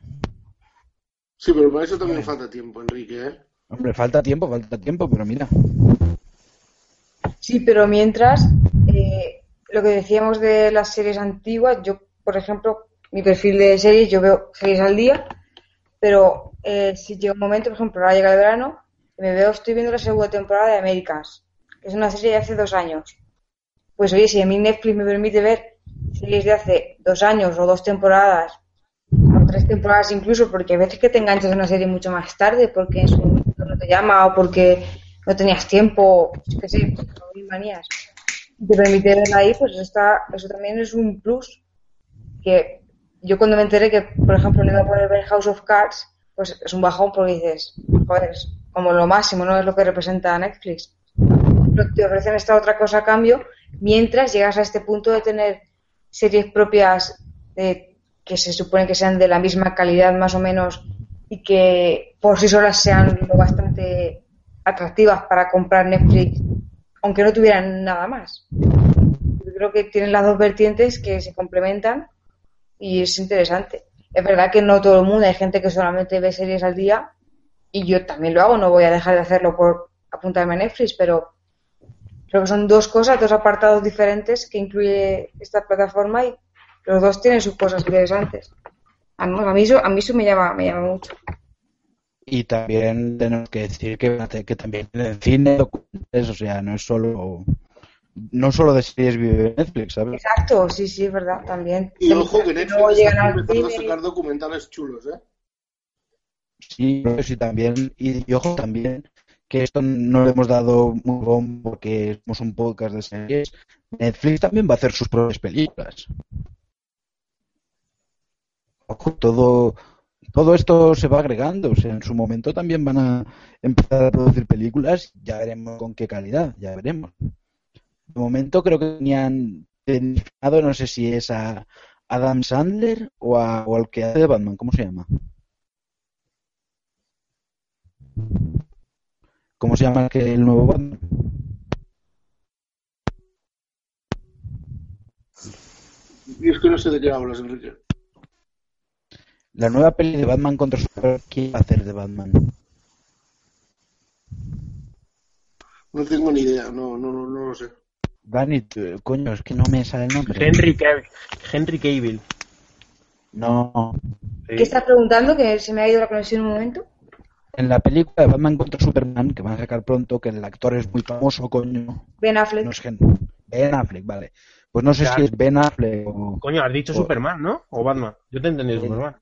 F: Sí, pero para eso también falta tiempo, Enrique, ¿eh?
E: Hombre, falta tiempo, falta tiempo, pero mira.
H: Sí, pero mientras, eh, lo que decíamos de las series antiguas, yo, por ejemplo, mi perfil de series, yo veo series al día, pero eh, si llega un momento, por ejemplo, ahora llega el verano, me veo, estoy viendo la segunda temporada de Americans, que es una serie de hace dos años. Pues oye, si a mí Netflix me permite ver series de hace dos años o dos temporadas, o tres temporadas incluso, porque a veces que te enganchas a una serie mucho más tarde, porque en su momento no te llama o porque no tenías tiempo, yo qué sé, manías, te permite verla ahí, pues eso, está, eso también es un plus. Que yo cuando me enteré que, por ejemplo, no iba a poder ver House of Cards, pues es un bajón porque dices, joder, como lo máximo, no es lo que representa Netflix. Pero te ofrecen esta otra cosa a cambio, mientras llegas a este punto de tener series propias de, que se supone que sean de la misma calidad más o menos y que por sí solas sean lo bastante atractivas para comprar Netflix, aunque no tuvieran nada más. Yo creo que tienen las dos vertientes que se complementan y es interesante. Es verdad que no todo el mundo, hay gente que solamente ve series al día y yo también lo hago, no voy a dejar de hacerlo por apuntarme a Netflix, pero creo que son dos cosas, dos apartados diferentes que incluye esta plataforma y los dos tienen sus cosas interesantes. A mí, a mí eso, a mí eso me, llama, me llama mucho.
E: Y también tenemos que decir que, que también en el cine, o sea, no es solo no solo de series vive Netflix, ¿sabes?
H: Exacto, sí, sí, es verdad, también.
F: Y ojo que Netflix está empezando a sacar documentales chulos, ¿eh?
E: Sí, sí también, y, y ojo también, que esto no le hemos dado muy bombo porque somos un podcast de series. Netflix también va a hacer sus propias películas. Ojo, todo, todo esto se va agregando. O sea, en su momento también van a empezar a producir películas. Ya veremos con qué calidad, ya veremos. De momento creo que tenían identificado, no sé si es a Adam Sandler o, a, o al que hace de Batman, ¿cómo se llama? ¿Cómo se llama el nuevo Batman?
F: Es que no sé de qué hablas, Enrique.
E: La nueva peli de Batman contra Superman, ¿quién va a hacer de Batman?
F: No tengo ni idea, no, no, no, no lo sé.
E: Dani, coño, es que no me sale el nombre.
G: Henry, Cav- Henry Cavill.
E: No.
H: ¿Qué estás preguntando? Que se me ha ido la conexión un momento.
E: En la película de Batman contra Superman, que van a sacar pronto, que el actor es muy famoso, coño.
H: Ben Affleck.
E: No es Hen- Ben Affleck, vale. Pues no sé si es Ben Affleck o...
G: Coño, has dicho
E: o-
G: Superman, ¿no? O Batman. Yo te he entendido
E: Sí.
G: Superman.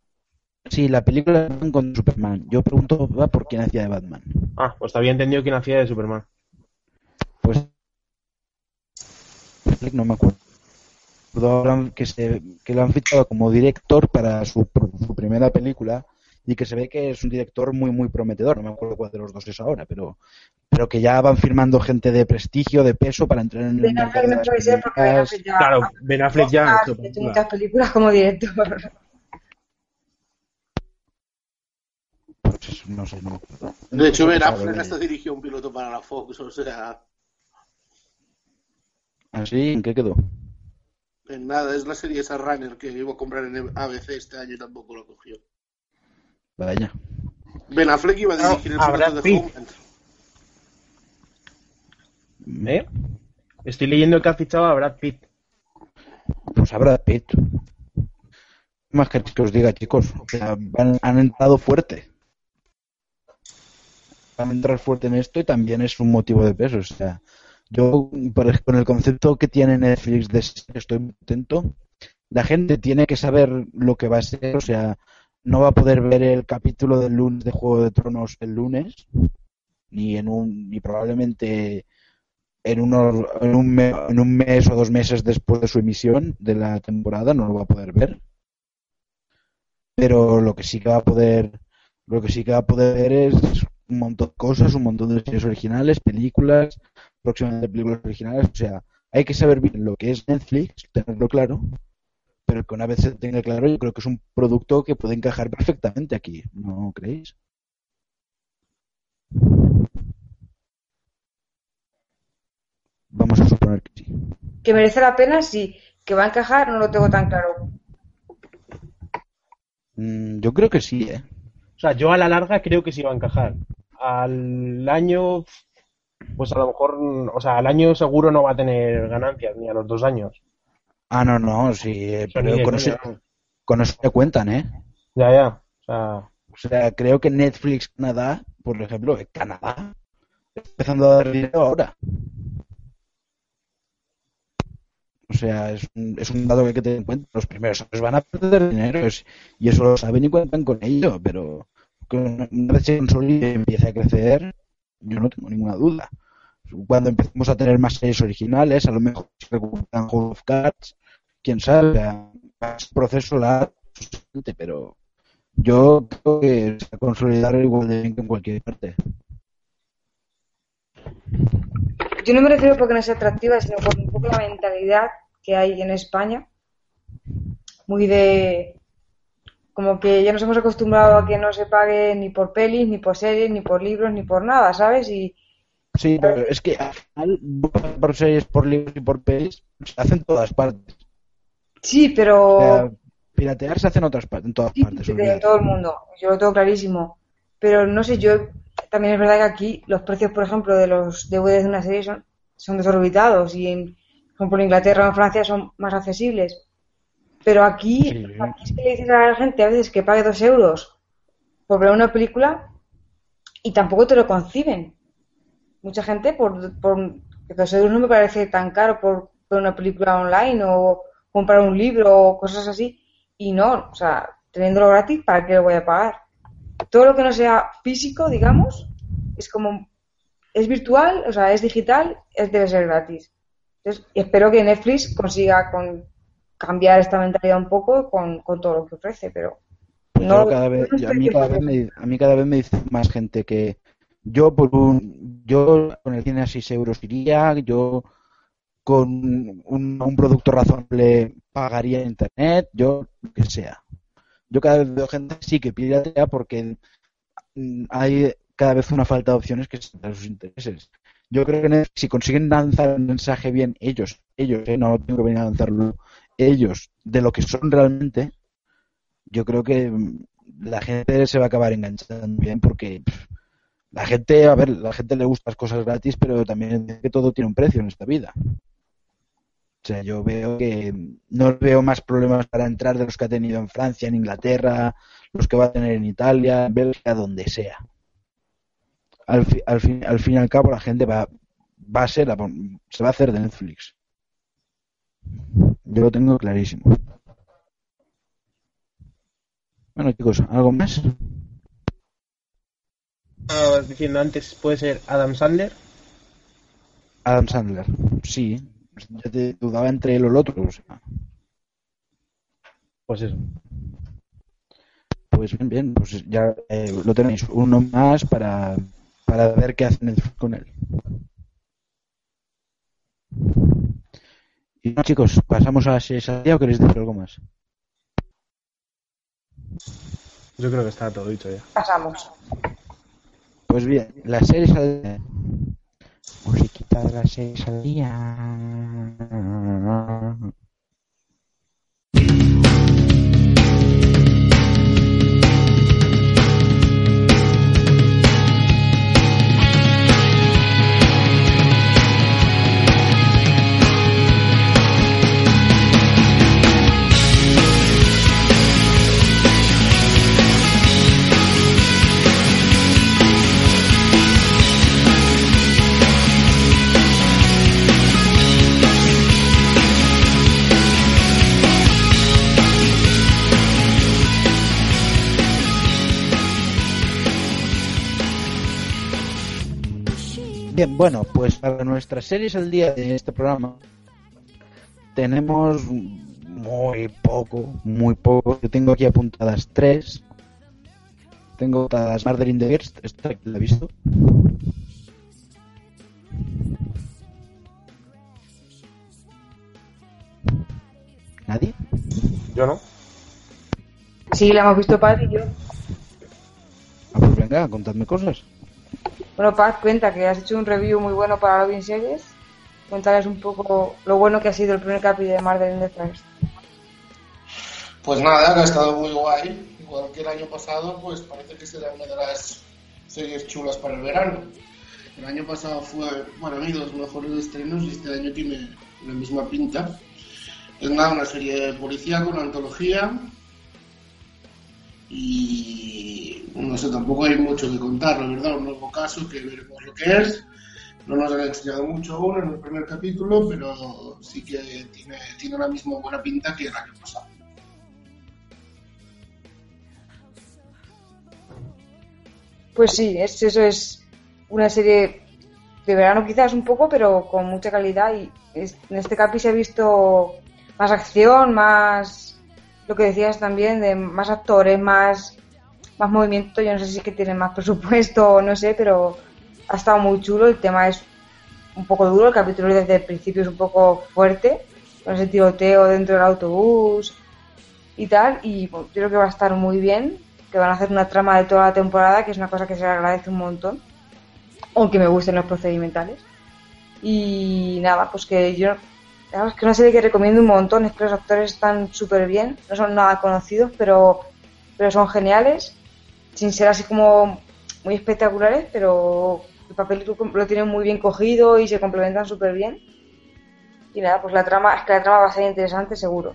E: Sí, la película de Batman contra Superman. Yo pregunto, ¿va por quién hacía de Batman?
G: Ah, pues te había entendido quién hacía de Superman.
E: No me acuerdo. Ahora Que, se, que lo han fichado como director para su, su primera película y que se ve que es un director muy muy prometedor. No me acuerdo cuál de los dos es ahora, pero pero que ya van firmando gente de prestigio, de peso para entrar en el
H: Ben
E: mercado
H: no puede ser porque Ben
E: películas.
H: Affleck ya
G: Claro, Ben Affleck ya ha hecho películas.
H: muchas películas como director.
E: Pues no sé, no me acuerdo.
F: De hecho, Ben
E: Sabe,
F: Affleck hasta dirigió un piloto para la Fox, o sea,
E: ¿Así? ¿En qué quedó?
F: en nada, es la serie esa Runner que iba a comprar en ABC este año y tampoco lo cogió.
E: Vaya.
F: Ben Affleck iba a dirigir el
G: a
F: piloto
G: Brad
F: de
G: Pitt.
F: Homeland.
G: ¿Eh? Estoy leyendo que ha fichado a Brad Pitt.
E: Pues habrá Pitt. ¿Qué Más que que os diga, chicos. O sea, han, han entrado fuerte. Van a entrar fuerte en esto y también es un motivo de peso. O sea, yo, con el concepto que tiene Netflix de estoy muy contento. La gente tiene que saber lo que va a ser. O sea, no va a poder ver el capítulo del lunes de Juego de Tronos el lunes. Ni en un, ni probablemente en, unos, en, un me- en un mes o dos meses después de su emisión de la temporada no lo va a poder ver pero lo que sí que va a poder lo que sí que va a poder ver es un montón de cosas un montón de series originales películas próximamente películas originales o sea hay que saber bien lo que es Netflix tenerlo claro pero que una vez se tenga claro yo creo que es un producto que puede encajar perfectamente aquí ¿no creéis? Vamos a suponer que sí.
H: Que merece la pena, sí. Que va a encajar, no lo tengo tan claro.
E: Mm, yo creo que sí, ¿eh?
G: O sea, yo a la larga creo que sí va a encajar. Al año, pues a lo mejor, o sea, al año seguro no va a tener ganancias, ni a los dos años.
E: Ah, no, no, sí, eh, pero con eso,
G: vamos.
E: con eso me cuentan, ¿eh?
G: Ya, ya. O sea,
E: O sea, creo que Netflix Canadá, por ejemplo, eh, Canadá, está empezando a dar dinero ahora. O sea, es un, es un dato que hay que tener en cuenta. Los primeros años van a perder dinero es- y eso lo saben y cuentan con ello, pero una vez se consolide y empiece a crecer, yo no tengo ninguna duda. Cuando empecemos a tener más series originales, a lo mejor se recuperan House of Cards, quién sabe, un proceso largo, pero yo creo que se consolidar igual de bien que en cualquier parte.
H: Yo no me refiero porque no sea atractiva, sino por un poco la mentalidad que hay en España. Muy de. Como que ya nos hemos acostumbrado a que no se pague ni por pelis, ni por series, ni por libros, ni por nada, ¿sabes? Y
E: Sí, pero es que al final, por series, por libros y por pelis, se hacen en todas partes.
H: sí, pero.
E: O sea, piratear se hace en, otras, par- en todas partes. olvídate.
H: todo el mundo. Yo lo tengo clarísimo. Pero no sé, yo también es verdad que aquí los precios, por ejemplo, de los DVDs de una serie son, son desorbitados y en, por ejemplo, en Inglaterra o en Francia son más accesibles. Pero aquí,
E: Sí.
H: aquí es que le dices a la gente a veces que pague dos euros por ver una película y tampoco te lo conciben. Mucha gente, por, por dos euros no me parece tan caro por ver una película online o comprar un libro o cosas así. Y no, o sea, teniéndolo gratis, ¿para qué lo voy a pagar? Todo lo que no sea físico, digamos, es como, es virtual, o sea, es digital, es, debe ser gratis. Entonces, espero que Netflix consiga con, cambiar esta mentalidad un poco con, con todo lo que ofrece, pero no,
E: cada vez,
H: no
E: yo- a, mí cada vez me, a mí cada vez me dice más gente que yo por un yo con el cine a 6 euros iría, yo con un, un producto razonable pagaría internet, yo lo que sea. Yo cada vez veo gente sí que piratea porque hay cada vez una falta de opciones que se a sus intereses. Yo creo que si consiguen lanzar el mensaje bien ellos, ellos, eh, no tengo que venir a lanzarlo ellos de lo que son realmente, yo creo que mm, la gente se va a acabar enganchando bien porque la gente, a ver, la gente le gustan las cosas gratis, pero también dice que todo tiene un precio en esta vida. O sea, yo veo que no veo más problemas para entrar de los que ha tenido en Francia, en Inglaterra, los que va a tener en Italia, en Bélgica, donde sea. Al, fi- al, fin, al fin y al cabo, la gente va, va a ser, se va a hacer de Netflix. Yo lo tengo clarísimo. Bueno, chicos, ¿algo más?
G: Estabas diciendo antes, puede ser Adam Sandler.
E: Adam Sandler, sí. Ya te dudaba entre él o el otro. o sea.
G: Pues eso.
E: Pues bien, bien, pues ya eh, lo tenéis. Uno más para, para ver qué hacen con él. Y bueno, chicos, ¿pasamos a la serie al día o queréis decir algo más?
G: Yo creo que está todo dicho ya.
H: Pasamos.
E: Pues bien, la serie al día. Musiquita de la serie al día. Bien, bueno, pues para nuestras series al día de este programa tenemos muy poco, muy poco. Yo tengo aquí apuntadas tres. Tengo apuntadas Murder in the esta que la he visto. ¿Nadie?
G: Yo no.
H: Sí, la hemos visto Paz y yo.
E: Ah, pues venga, contadme cosas.
H: Bueno, Paz, cuenta que has hecho un review muy bueno para Loving Series. Cuéntales un poco lo bueno que ha sido el primer capítulo de Murder in the.
F: Pues nada, ha estado muy guay. Igual que el año pasado, pues parece que será una de las series chulas para el verano. El año pasado fue, para mí, los mejores estrenos y este año tiene la misma pinta. Es nada, una serie policía con antología. Y no sé, tampoco hay mucho que contar, la verdad. Un nuevo caso que veremos lo que es. No nos han enseñado mucho aún en el primer capítulo, pero sí que tiene, tiene la misma buena pinta que el año pasado.
H: Pues sí, es, eso es una serie de verano quizás un poco, pero con mucha calidad y en este capi se ha visto más acción, más lo que decías también, de más actores, más, más movimiento, yo no sé si es que tienen más presupuesto o no sé, pero ha estado muy chulo, el tema es un poco duro, el capítulo desde el principio es un poco fuerte, con ese tiroteo dentro del autobús y tal, y bueno, creo que va a estar muy bien, que van a hacer una trama de toda la temporada, que es una cosa que se le agradece un montón, aunque me gusten los procedimentales. Y nada, pues que yo, digamos que una serie que recomiendo un montón, es que los actores están súper bien, no son nada conocidos, pero, pero son geniales, sin ser así como muy espectaculares, pero el papel lo, tienen muy bien cogido y se complementan súper bien. Y nada, pues la trama, es que la trama va a ser interesante seguro.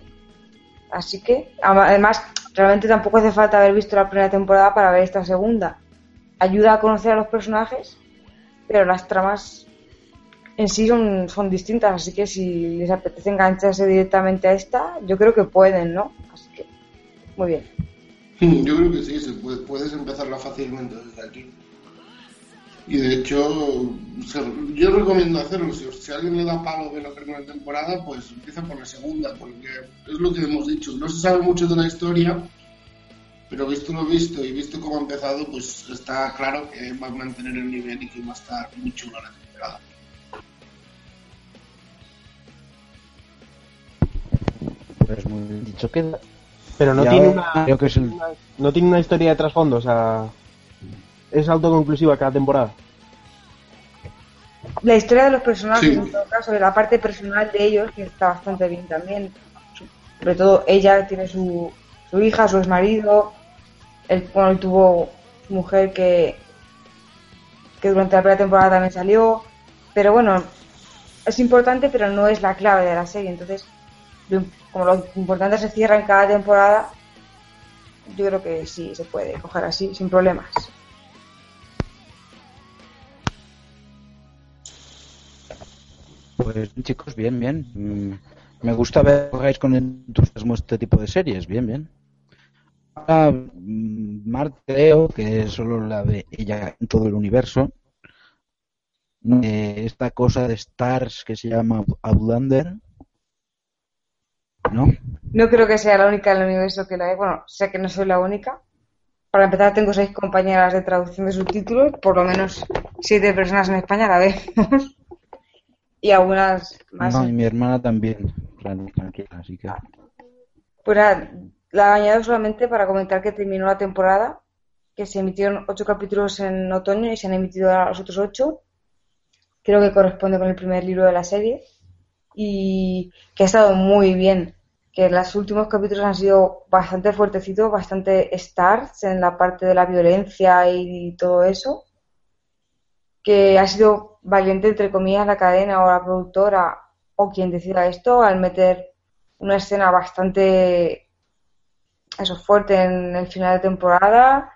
H: Así que, además, realmente tampoco hace falta haber visto la primera temporada para ver esta segunda. Ayuda a conocer a los personajes, pero las tramas en sí son, son distintas, así que si les apetece engancharse directamente a esta, yo creo que pueden, ¿no? Así que, muy bien.
F: Yo creo que sí, se puede- puedes empezarla fácilmente desde aquí. Y de hecho, yo recomiendo hacerlo. Si, si alguien le da palo de la primera temporada, pues empieza por la segunda, porque es lo que hemos dicho. No se sabe mucho de la historia, pero visto lo visto y visto cómo ha empezado, pues está claro que va a mantener el nivel y que va a estar muy chula la temporada.
E: Pues muy bien dicho queda.
G: Pero no
E: Y
G: tiene
E: ahora
G: una,
E: creo que es el-
G: no tiene una historia de trasfondo, o sea, es autoconclusiva cada temporada.
H: La historia de los personajes,
G: Sí.
H: en todo caso, de la parte personal de ellos, que está bastante bien también. sobre todo ella tiene su, su hija, su exmarido, él, bueno, él tuvo su mujer que, que durante la primera temporada también salió, pero bueno, es importante, pero no es la clave de la serie, entonces, como lo importante se cierra en cada temporada, yo creo que sí se puede coger así, sin problemas.
E: Pues chicos, bien, bien. Mm, Me gusta ver que con entusiasmo este tipo de series, bien, bien. Ahora, mm, Marte creo que solo la ve ella en todo el universo. Eh, esta cosa de Stars que se llama Outlander. ¿No?
H: No creo que sea la única en el universo que la ve. Bueno, sé que no soy la única. Para empezar, tengo seis compañeras de traducción de subtítulos. Por lo menos siete personas en España la vemos. y algunas más.
E: No, y mi hermana también. Tran- Tranquila, así que.
H: Pues nada, la he añadido solamente para comentar que terminó la temporada. Que se emitieron ocho capítulos en otoño y se han emitido ahora los otros ocho. Creo que corresponde con el primer libro de la serie. Y que ha estado muy bien. Que los últimos capítulos han sido bastante fuertecitos, bastante stars en la parte de la violencia y todo eso. Que ha sido valiente, entre comillas, la cadena o la productora o quien decida esto al meter una escena bastante eso fuerte en el final de temporada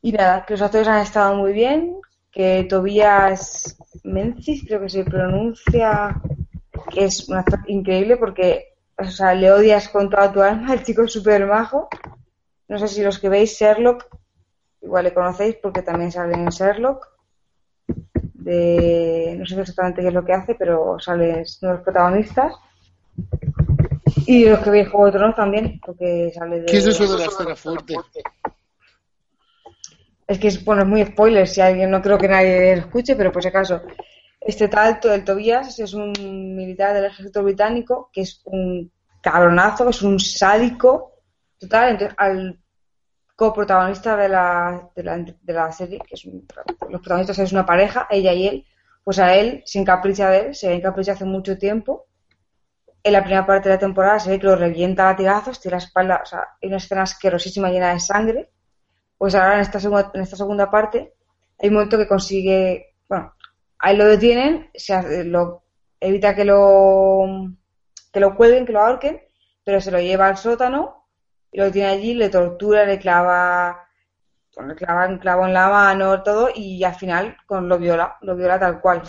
H: y nada, que los actores han estado muy bien, que Tobias Menzies creo que se pronuncia, que es un actor increíble porque o sea, le odias con toda tu alma, el chico es súper majo. No sé si los que veis Sherlock, igual le conocéis porque también sale en Sherlock. De, no sé exactamente qué es lo que hace, pero sale es uno de los protagonistas. Y los que veis Juego de Tronos también, porque sale de...
F: ¿Qué es eso de la escena fuerte?
H: Es que es, bueno, es muy spoiler, si alguien no creo que nadie lo escuche, pero por si acaso. Este tal, el Tobías, es un militar del ejército británico que es un cabronazo, es un sádico total. Entonces, al coprotagonista de la, de la, de la serie, que es un- los protagonistas es una pareja, ella y él, pues a él se encapricha de él, se encapricha hace mucho tiempo. En la primera parte de la temporada se ve que lo revienta a latigazos, tiene la espalda, o sea, hay una escena asquerosísima llena de sangre. Pues ahora en esta segunda, en esta segunda parte hay un momento que consigue, bueno, ahí lo detienen, se hace- lo, evita que lo, que lo cuelguen, que lo ahorquen, pero se lo lleva al sótano y lo tiene allí, le tortura, le clava, le clava un clavo en la mano, todo, y al final con, lo viola, lo viola tal cual.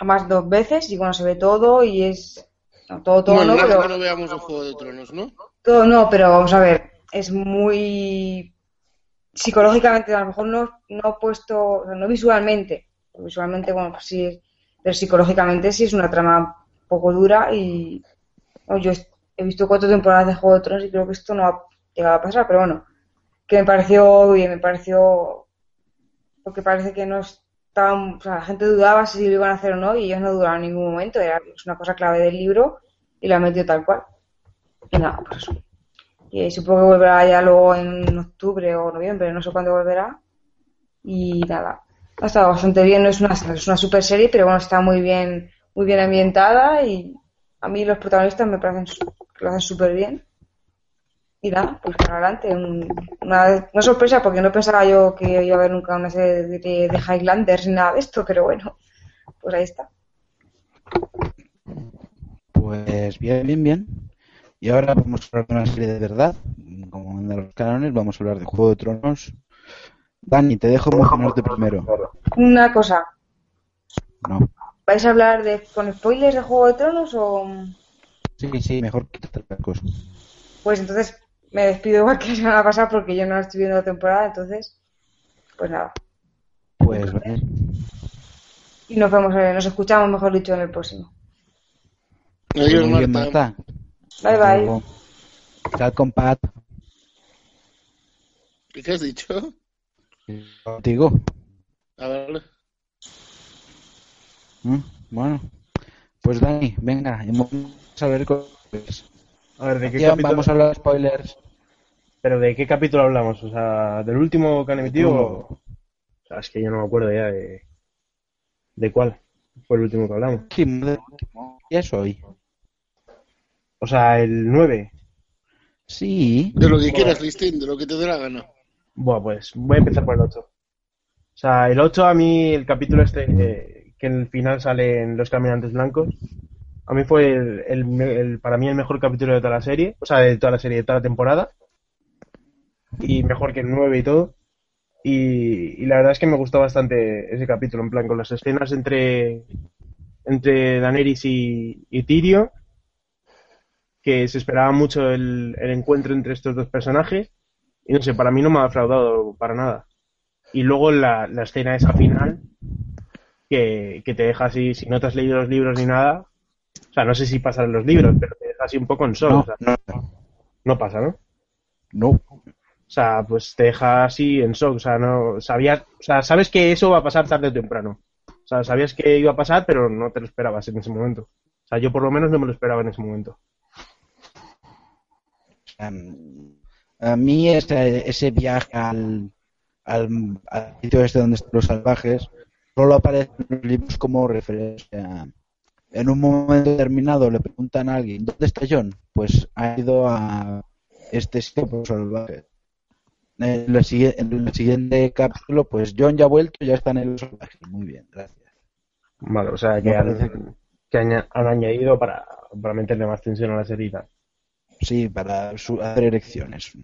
H: Además dos veces y bueno, se ve todo y es, no, todo, todo
F: bueno,
H: no, pero...
F: no veamos el Juego de Tronos, ¿no?
H: Todo no, pero vamos a ver, es muy psicológicamente, a lo mejor no, no puesto, no visualmente, visualmente, bueno, pues sí, pero psicológicamente sí es una trama poco dura y yo he visto cuatro temporadas de Juego de Tronos y creo que esto no ha llegado a pasar, pero bueno, que me pareció bien, me pareció, porque parece que no estaban, o sea, la gente dudaba si lo iban a hacer o no y ellos no dudaron en ningún momento, era es una cosa clave del libro y la metido tal cual. Y nada, pues eso. Y supongo que volverá ya luego en octubre o noviembre, no sé cuándo volverá. Y nada, ha estado bastante bien, no es una, es una super serie, pero bueno, está muy bien, muy bien ambientada y a mí los protagonistas me parecen que lo hacen súper bien. Y nada, pues para adelante, un- una, una sorpresa porque no pensaba yo que iba a haber nunca una serie de, de, de Highlanders ni nada de esto, pero bueno, pues ahí está.
E: Pues bien, bien, bien. Y ahora vamos a hablar de una serie de verdad, como en los canones, vamos a hablar de Juego de Tronos. Dani, te dejo emocionarte primero.
H: Una cosa,
E: No.
H: ¿vais a hablar de con spoilers de Juego de Tronos o...?
E: Sí, sí, mejor quítate el cosa.
H: Pues entonces me despido igual que la semana pasada porque yo no estoy viendo la temporada, entonces, pues nada.
E: Pues vale.
H: Y nos vemos, eh, nos escuchamos, mejor dicho, en el próximo.
F: Adiós, Marta.
E: Marta.
H: Bye, bye.
E: Chao, compat.
F: ¿Y qué has dicho?
E: Contigo.
F: A ver,
E: ¿Mm? Bueno. Pues Dani, venga, vamos a ver cómo es.
G: A ver, ¿de qué
E: Ya
G: capítulo?
E: vamos a hablar de spoilers.
G: ¿Pero de qué capítulo hablamos? O sea, ¿del último que han emitido? O sea, es que yo no me acuerdo ya de... ¿De cuál fue el último que hablamos?
E: Sí, de último. Ya es hoy.
G: O sea, el 9.
E: Sí.
F: De lo que quieras, Listín, de lo que te dé la gana.
G: Bueno, pues voy a empezar por el 8. O sea, el 8 a mí, el capítulo este, eh, que en el final salen los caminantes blancos, a mí fue el, para mí el mejor capítulo de toda la serie, o sea, de toda la serie, de toda la temporada. Y mejor que el 9 y todo. Y, la verdad es que me gustó bastante ese capítulo, en plan, con las escenas entre, entre Daenerys y, y Tyrion, que se esperaba mucho el encuentro entre estos dos personajes. Y no sé, para mí no me ha defraudado para nada. Y luego la, la escena esa final, que, que te deja así, si no te has leído los libros ni nada, o sea, no sé si pasan los libros, pero te deja así un poco en shock.
E: No,
G: o sea,
E: no,
G: no pasa, ¿no?
E: no.
G: O sea, pues te deja así en shock. O sea, no sabías, o sea, sabes que eso va a pasar tarde o temprano. O sea, sabías que iba a pasar, pero no te lo esperabas en ese momento. O sea, yo por lo menos no me lo esperaba en ese momento.
E: Am, a mí ese, ese viaje al, al, al sitio este donde están los salvajes solo aparece en los libros como referencia. En un momento determinado le preguntan a alguien, ¿dónde está John? Pues ha ido a este sitio por los salvajes. En el, sigui- en el siguiente capítulo, pues John ya ha vuelto, ya está en los salvajes. Muy bien, gracias.
G: Vale, o sea, que, han, que añadido para, para meterle más tensión a la serie.
E: Sí, para su- hacer elecciones.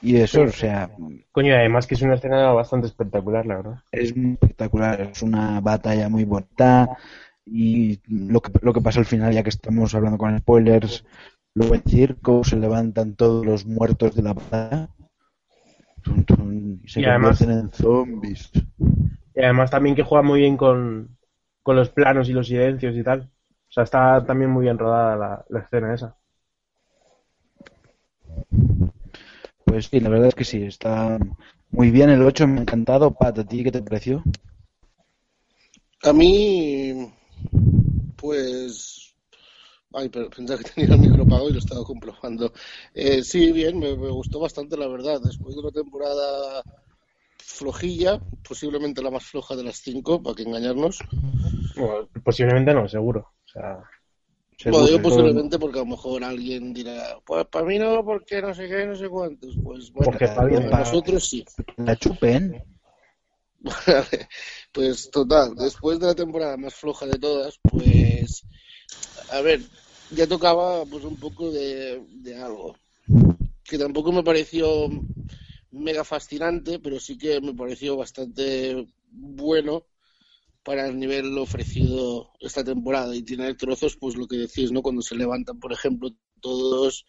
E: Y eso, o sea,
G: Coño, además que es una escena bastante espectacular, la verdad.
E: es muy espectacular, es una batalla muy bonita y lo que, lo que pasa al final, ya que estamos hablando con spoilers, luego en circo se levantan todos los muertos de la batalla y se
G: Y además-
E: convierten en zombies.
G: Y además también que juega muy bien con, con los planos y los silencios y tal. O sea, está también muy bien rodada la, la escena esa.
E: Pues sí, la verdad es que sí, está muy bien el 8, me ha encantado. Pat, ¿a ti qué te pareció?
F: A mí, pues. Ay, pero pensaba que tenía el micro apagado y lo estaba comprobando. Eh, sí, bien, me, me gustó bastante, la verdad. Después de una temporada flojilla, posiblemente la más floja de las cinco, para que engañarnos.
G: Bueno, posiblemente no, seguro. O sea,
F: Lo digo posiblemente porque a lo mejor alguien dirá, pues para mí no, porque no sé qué, no sé cuántos. Pues bueno,
G: Porque está bien,
F: para
G: pa-
F: nosotros sí.
E: La chupen.
F: Pues total, después de la temporada más floja de todas, pues a ver, ya tocaba pues un poco de, de algo que tampoco me pareció mega fascinante, pero sí que me pareció bastante bueno para el nivel ofrecido esta temporada y tiene trozos, pues lo que decís, ¿no? Cuando se levantan, por ejemplo, todos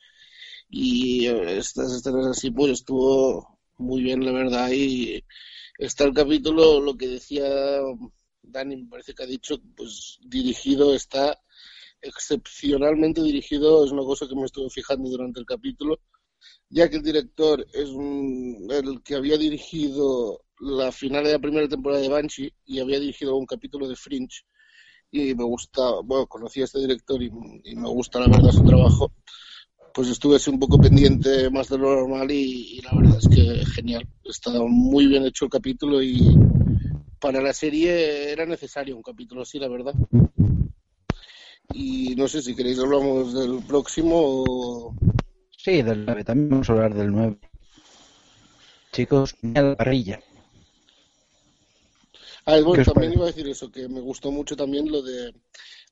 F: y eh, estas escenas así, pues estuvo muy bien, la verdad, y está el capítulo, lo que decía Dani, me parece que ha dicho, pues dirigido, está excepcionalmente dirigido, es una cosa que me estuve fijando durante el capítulo, ya que el director es un- el que había dirigido la final de la primera temporada de Banshee y había dirigido un capítulo de Fringe y me gusta, bueno, conocí a este director y, me gusta la verdad su trabajo, pues estuve así un poco pendiente más de lo normal y, y la verdad es que genial, está muy bien hecho el capítulo y para la serie era necesario un capítulo así, la verdad. Y no sé si queréis hablamos del próximo o...
E: Sí, del 9, también vamos a hablar del 9. Chicos, a la parrilla.
F: Ah, bueno,
E: ¿Qué os
F: también
E: parece?
F: iba a decir eso, que me gustó mucho también lo de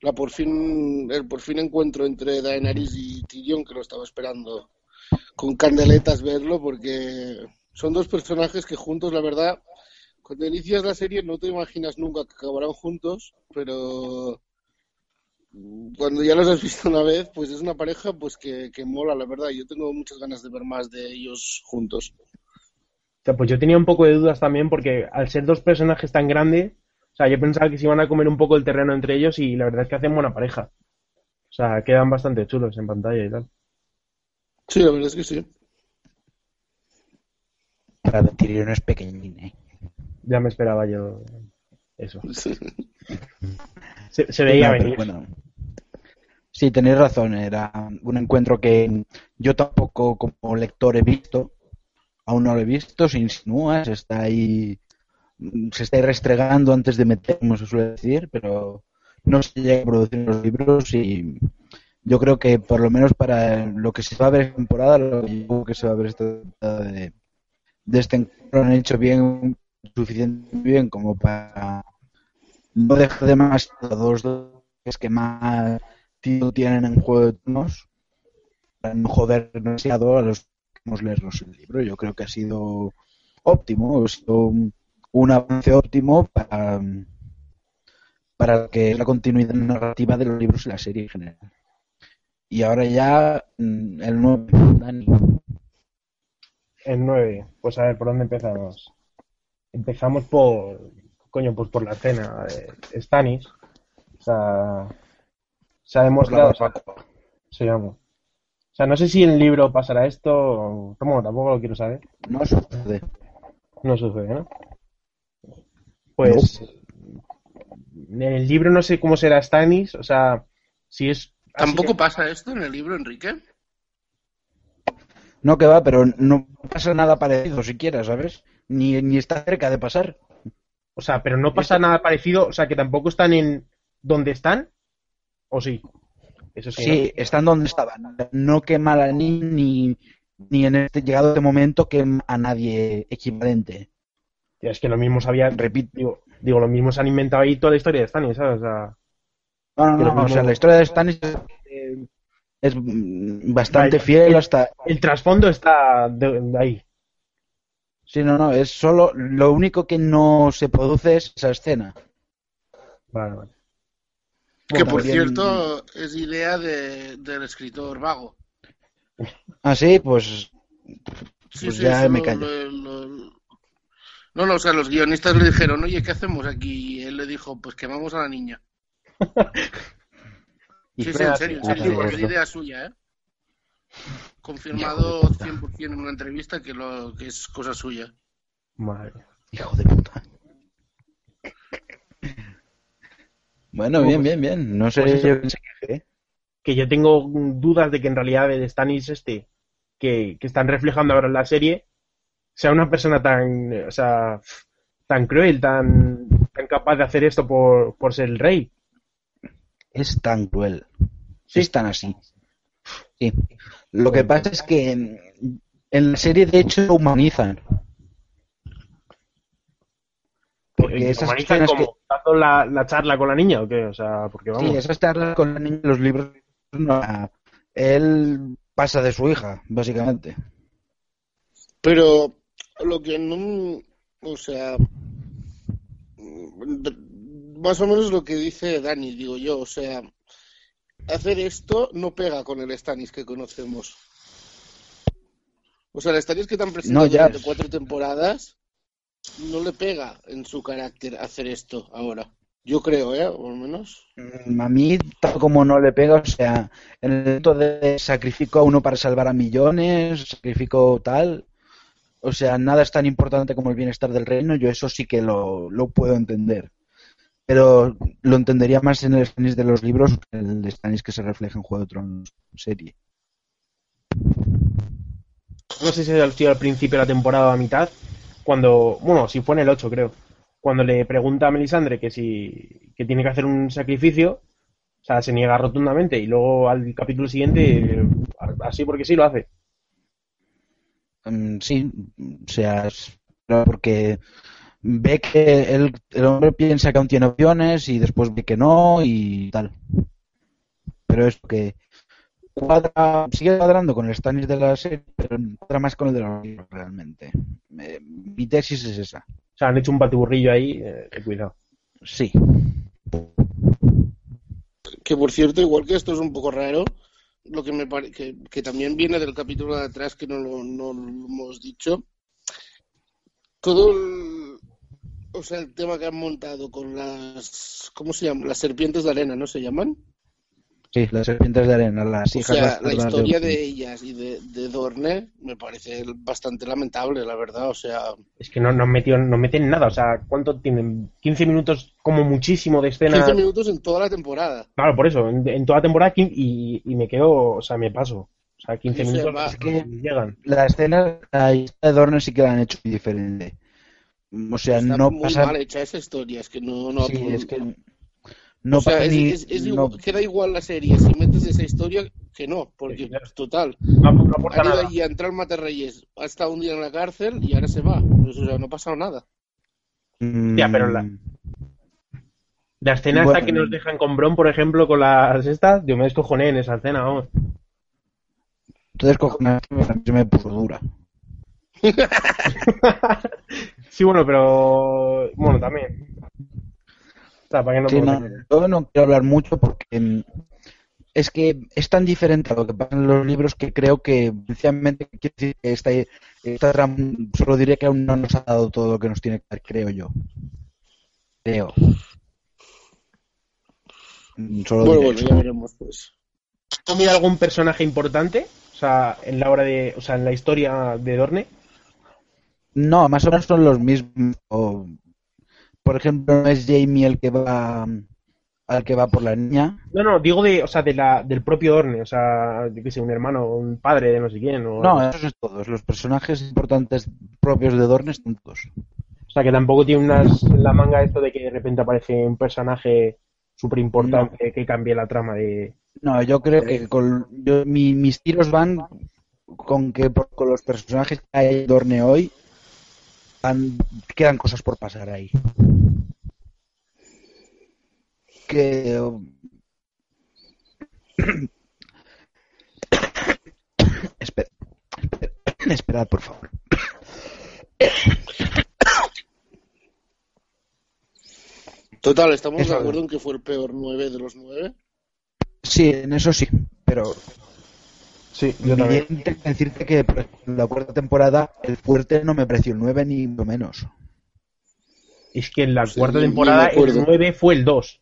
F: la por fin, el por fin encuentro entre Daenerys y Tyrion, que lo estaba esperando con candeletas verlo, porque son dos personajes que juntos, la verdad, cuando inicias la serie no te imaginas nunca que acabarán juntos, pero cuando ya los has visto una vez, pues es una pareja pues que, que mola, la verdad. Yo tengo muchas ganas de ver más de ellos juntos.
G: Sea, pues yo tenía un poco de dudas también porque al ser dos personajes tan grandes, o sea, yo pensaba que se iban a comer un poco el terreno entre ellos y la verdad es que hacen buena pareja. O sea, quedan bastante chulos en pantalla y tal.
F: Sí, la verdad es que sí.
E: Para Tyrion es pequeñín, ¿eh?
G: Ya me esperaba yo eso. Se, se veía
E: No,
G: venir.
E: bueno. Sí, tenéis razón, era un encuentro que yo tampoco como lector he visto, aún no lo he visto, se insinúa, se está ahí, se está ahí restregando antes de meter, como se suele decir, pero no se llega a producir los libros y yo creo que por lo menos para lo que se va a ver esta temporada, lo que se va a ver esta temporada de, de este encuentro han hecho bien, suficientemente bien como para no dejar demasiado dos dos que más tienen en Juego de Tronos, para no joder demasiado a los leernos el libro. Yo creo que ha sido óptimo, ha sido un, un avance óptimo para, para que la continuidad narrativa de los libros y la serie en general. Y ahora ya mm, el nuevo Dani.
G: El 9. Pues a ver, ¿por dónde empezamos? Empezamos por. Coño, pues por la escena de Stannis. O sea. Se ha demostrado. Se llama. O sea, no sé si en el libro pasará esto. ¿Cómo? Tampoco lo quiero saber.
E: No sucede.
G: No sucede, ¿no? Pues. En el libro no sé cómo será Stannis. O sea, si es.
F: ¿Tampoco
G: que-
F: pasa esto en el libro, Enrique?
E: No que va, pero no pasa nada parecido siquiera, ¿sabes? Ni, ni está cerca de pasar.
G: O sea, pero no pasa nada parecido. O sea, que tampoco están en donde están. ¿O sí? Eso sí.
E: Sí, están donde estaban. No quema a ni, ni, ni en este llegado este momento quema a nadie equivalente.
G: Tío, es que lo mismo sabía.
E: Repito.
G: Digo, digo, lo mismo se han inventado ahí toda la historia de Stannis, ¿sabes? O sea.
E: No, no,
G: Que
E: no, o sea, la historia de Stannis eh, es bastante fiel
G: el-
E: hasta...
G: El trasfondo está de, de ahí.
E: Sí, no, no, es solo... Lo único que no se produce es esa escena.
G: Vale, vale.
F: Que por
E: también-
F: cierto es idea de- del escritor vago.
E: Ah, sí, pues...
F: Sí,
E: Pues
F: sí,
E: ya me
F: lo-
E: callo.
F: lo- lo- No, no, o sea, los guionistas le dijeron, oye, ¿qué hacemos aquí? Y él le dijo, pues quemamos a la niña.
E: Y
F: Sí, sí, en serio, en serio, porque es idea suya, ¿eh? Confirmado 100% en una entrevista que, lo, que es cosa suya.
G: Madre.
E: Hijo de puta. Bueno, bien, bien, bien. No sé,
G: Pues eso.
E: yo pensé que... ¿eh?
G: Que yo tengo dudas de que en realidad el Stannis este, que, que están reflejando ahora en la serie, sea una persona tan, o sea, tan cruel, tan, tan capaz de hacer esto por, por ser el rey.
E: Es tan cruel.
G: Sí.
E: Es tan así. Sí. Lo que pasa es que en- en la serie de hecho lo humanizan. Porque
G: ¿Y
E: esas escenas
G: como, dando la, la charla con la niña o qué? O sea, porque vamos.
E: Sí, esas charlas con la niña en los libros, no, él pasa de su hija, básicamente.
F: Pero lo que no. O sea. Más o menos lo que dice Dani, digo yo. O sea, hacer esto no pega con el Stannis que conocemos. O sea, el Stannis que te han presentado
E: No, ya.
F: durante cuatro temporadas no le pega en su carácter hacer esto ahora. Yo creo, ¿eh? O al menos.
E: Mm, A mí, tal como no le pega, o sea, en el momento de sacrifico a uno para salvar a millones, sacrifico tal, o sea, nada es tan importante como el bienestar del reino, yo eso sí que lo, lo puedo entender. Pero lo entendería más en el Stannis de los libros que el Stannis que se refleja en Juego de Tronos serie.
G: no sé si ha sido al principio de la temporada o a mitad, cuando, bueno, si fue en el 8 creo, cuando le pregunta a Melisandre que si que tiene que hacer un sacrificio, o sea, se niega rotundamente y luego al capítulo siguiente, así porque sí lo hace.
E: Mm, sí, o sea, porque ve que el, el hombre piensa que aún tiene opciones y después ve que no y tal. Pero es que cuadra, sigue cuadrando con el Stannis de la serie, pero cuadra más con el de los libros realmente. Eh, mi tesis es esa.
G: O sea, han hecho un batiburrillo ahí, eh, cuidado.
E: Sí.
F: Que por cierto, igual que esto es un poco raro, lo que me que, que también viene del capítulo de atrás que no lo, no lo hemos dicho. Todo el, o sea, el tema que han montado con las, ¿cómo se llama? Las serpientes de arena, ¿no se llaman?
E: Sí, las serpientes de arena, las
F: O
E: hijas
F: sea, la historia
E: de-
F: de ellas y de, de Dorne me parece bastante lamentable, la verdad. O sea,
G: Es que no, no, han metido, no meten nada, o sea, ¿cuánto tienen? 15 minutos como muchísimo de escena.
F: 15 minutos en toda la temporada.
G: Claro, por eso, en, en toda la temporada y, y me quedo, o sea, me paso. O sea, 15
F: Sí,
G: minutos es que llegan.
E: La escena la historia de Dorne sí que la han hecho muy diferente. O sea,
F: Está
E: no
F: muy
E: pasa
F: mal hecha esa historia, es que no, no
E: Sí, es que No
F: o sea, es-
E: ni-
F: es- es
E: no-
F: igual- queda igual la serie si metes esa historia que no, porque total.
G: No, no aporta
F: Ha ido
G: nada.
F: allí a entrar Matarreyes, ha estado un día en la cárcel y ahora se va. Pues, o sea, no ha pasado nada.
G: Ya, pero la, la escena
E: Bueno.
G: esta que nos dejan con Bron, por ejemplo, con las estas, yo me descojoné en esa escena, vamos.
E: Entonces, cojones, se me puso dura.
G: Sí, bueno, pero. Bueno, también. O sea, para no
E: Sí,
G: me-
E: no, yo no quiero hablar mucho porque mm, es que es tan diferente a lo que pasa en los libros que creo que, sencillamente, quiero decir que esta, esta trama, solo diré que aún no nos ha dado todo lo que nos tiene que dar, creo yo. Creo. Mm, Solo
F: Bueno, bueno, ya veremos, pues.
G: ¿Tú mira algún personaje importante? O sea, en la hora de. O sea, en la historia de Dorne.
E: No, más o menos son los mismos. O, por ejemplo, no es Jamie el que va al que va por la niña.
G: No, no, digo de, o sea, de la, del propio Dorne. O sea, yo qué sé, un hermano, un padre de no sé quién. O,
E: No, esos es todos. Los personajes importantes propios de Dorne están todos.
G: O sea, que tampoco tiene unas la manga esto de que de repente aparece un personaje súper importante que cambie la trama de.
E: No, yo creo que con, yo- mi- mis tiros van con que por- con los personajes que hay en Dorne hoy han- quedan cosas por pasar ahí. Que Espera, espera, esperad, por favor.
F: Total, ¿estamos
E: Eso
F: de acuerdo en que fue el peor 9 de los 9?
E: Sí, en eso sí, pero
G: Sí,
E: yo también tengo que decirte que por ejemplo, en la cuarta temporada el fuerte no me pareció el 9 ni mucho menos.
G: Es que en la
F: Sí,
G: cuarta temporada el 9 fue el 2.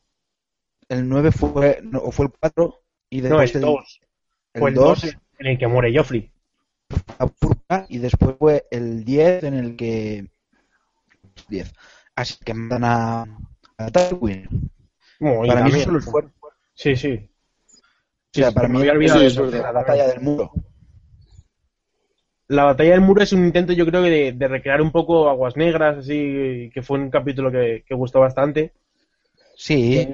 E: El 9 fue, no, o fue el 4 y
G: No,
E: después
G: el 2.
E: el
G: Fue el
E: 2
G: 2 en el que muere Joffrey.
E: y después fue el 10 en el que 10 así que matan a, a Tywin
G: y
E: para mí eso solo es fuerte
G: Sí, sí.
E: o sea
G: sí,
E: para mí
G: había olvidado
E: eso
G: de
E: la batalla del muro
G: La batalla del muro es un intento, yo creo, de, de recrear un poco Aguas Negras, así, que fue un capítulo que, que gustó bastante.
E: sí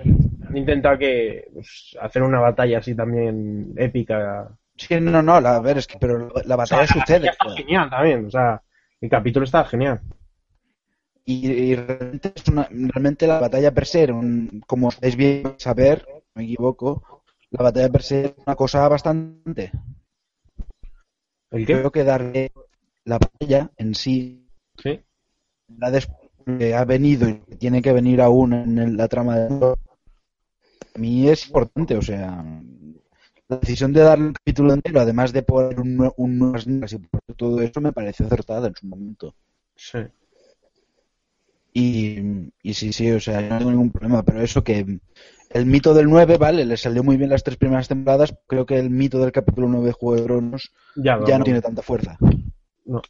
G: intentado que pues, hacer una batalla así también épica.
E: sí no no la, a ver es que pero la batalla
G: O sea,
E: sucede
G: está genial también, o sea, el capítulo está genial.
E: y, y realmente, es una- realmente la batalla per se un- como es bien saber me equivoco la batalla per se es una cosa bastante
G: ¿El qué?
E: creo que darle la batalla en sí
G: Sí.
E: la des- que ha venido y que tiene que venir aún en la trama de a mí es importante o sea la decisión de darle un capítulo entero además de poner un, un nuevas negras y por todo eso me pareció acertada en su momento
G: Sí.
E: y, y sí sí o sea yo no tengo ningún problema pero eso que el mito del 9 vale le salió muy bien las tres primeras temporadas creo que el mito del capítulo 9 de Juego de Tronos
G: Ya,
E: ya
G: no,
E: no tiene tanta fuerza
G: no.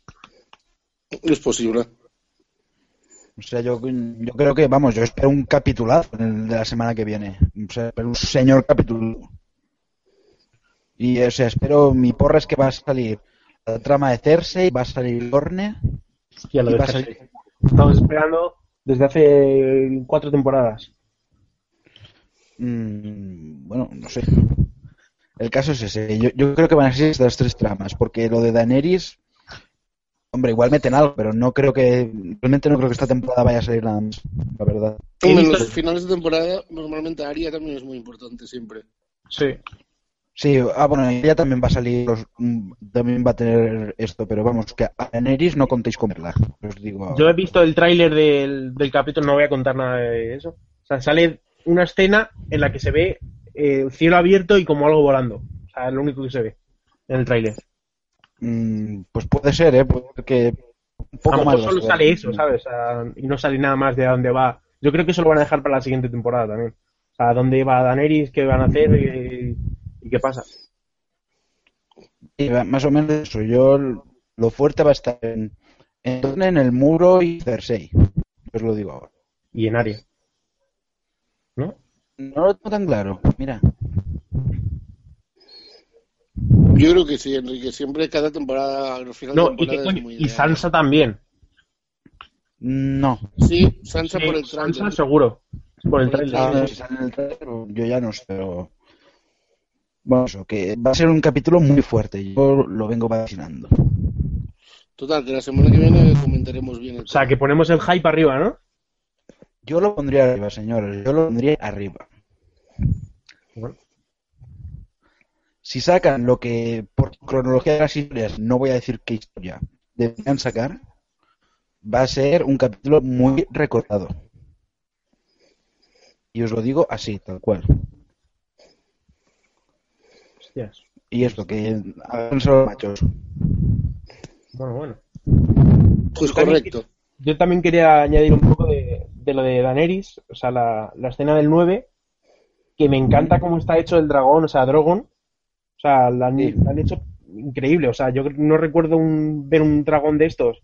F: Es posible.
E: O sea, yo, yo creo que, vamos, yo espero un capitulazo el de la semana que viene. O sea, espero un señor capítulo. Y, o sea, espero, mi porra es que va a salir la trama de Cersei, va a salir Lorne.
G: Hostia, lo
E: y va a salir-
G: Estamos esperando desde hace cuatro temporadas.
E: Mm, bueno, no sé. El caso es ese. Yo, yo creo que van a ser estas tres tramas, porque lo de Daenerys, hombre, igual meten algo, pero no creo que, realmente no creo que esta temporada vaya a salir nada más, la verdad.
F: En los finales de temporada, normalmente Aria también es muy importante siempre.
G: Sí.
E: Sí, ah, bueno, ella también va a salir, los- mm, también va a tener esto, pero vamos, que a Daenerys no contéis comerla, os digo.
G: Yo he visto el tráiler del, del capítulo, no voy a contar nada de eso. O sea, sale una escena en la que se ve eh, el cielo abierto y como algo volando. O sea, es lo único que se ve en el tráiler.
E: Mm, pues puede ser, ¿eh? Porque un
G: A
E: poco
G: lo
E: más.
G: mejor solo sale eso, ¿sabes? Y no sale nada más de a dónde va. Yo creo que eso lo van a dejar para la siguiente temporada también. O sea, dónde va Daenerys, qué van a hacer y, y qué pasa.
E: Va- más o menos eso. Yo, lo fuerte va a estar en, en, en el muro y Cersei. Os lo digo ahora.
G: Y en Aria. ¿No?
E: No lo tengo tan claro. Mira.
F: Yo creo que sí, Enrique. Siempre cada temporada, al final
G: No, y,
F: temporada
G: coño,
F: es muy
G: y. Sansa también.
E: No.
F: Sí, Sansa
G: Sí,
F: por el
G: Sansa
F: tráiler.
G: seguro. Por el trailer.
E: Ah, si sale en el trailer, yo ya no sé, pero... Bueno, eso, que va a ser un capítulo muy fuerte. Yo lo vengo vacinando.
F: Total, que la semana que viene comentaremos bien el
G: O sea, que ponemos el hype arriba, ¿no?
E: Yo lo pondría arriba, señores. Yo lo pondría arriba.
G: Bueno.
E: Si sacan lo que, por cronología de las historias, no voy a decir qué historia deberían sacar, va a ser un capítulo muy recordado. Y os lo digo así, tal cual.
G: Hostias.
E: Y esto, que háganse los machos.
G: Bueno, bueno.
F: Pues
G: Yo también
F: correcto.
G: Yo también quería añadir un poco de, de lo de Daenerys, o sea, la, la escena del 9, que me encanta cómo está hecho el dragón, o sea, Drogon. O sea, la han,
E: Sí.
G: la han hecho increíble. O sea, yo no recuerdo un, ver un dragón de estos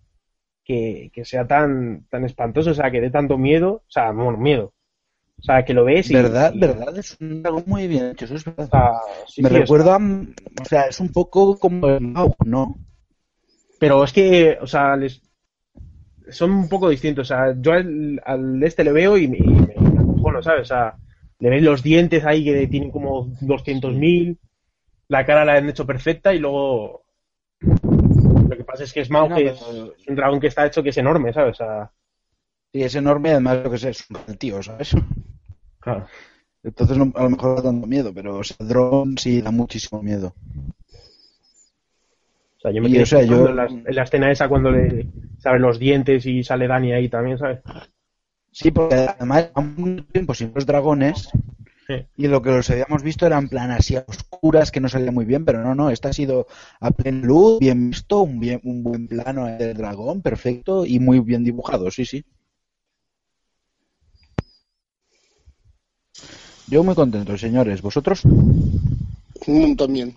G: que, que sea tan, tan espantoso, o sea, que dé tanto miedo. O sea, bueno, miedo. O sea, que lo ves y...
E: ¿Verdad?
G: y-
E: ¿Verdad? Es un dragón muy bien hecho, eso es verdad.
G: sí,
E: Me
G: sí,
E: recuerda, o sea, es un poco como el ¿no?
G: Pero es que, o sea, les, son un poco distintos. O sea, yo al, al este le veo y, me- y me, me acojono, ¿sabes? O sea, le ves los dientes ahí que tienen como 200.000, la cara la han hecho perfecta y luego... Lo que pasa es que Smaug
E: No,
G: que es,
E: pero-
G: es un dragón que está hecho que es enorme, ¿sabes? O sea,
E: Sí, es enorme, además lo que sé, es un tío, ¿sabes?
G: claro.
E: Entonces no- a lo mejor da tanto miedo, pero o sea, Drone sí da muchísimo miedo.
G: O sea, yo me
E: Y, o sea, yo-
G: flipando en, la, en la escena esa cuando le salen los dientes y sale Dani ahí también, ¿sabes?
E: Sí, porque además a mucho tiempo sin los dragones
G: Sí.
E: y lo que los habíamos visto eran plan así a oscuras que no salía muy bien, pero no, no, esta ha sido a plena luz, bien visto, un, bien, un buen plano del dragón, perfecto y muy bien dibujado, sí, sí. Yo muy contento, señores. ¿Vosotros?
F: Mm, También.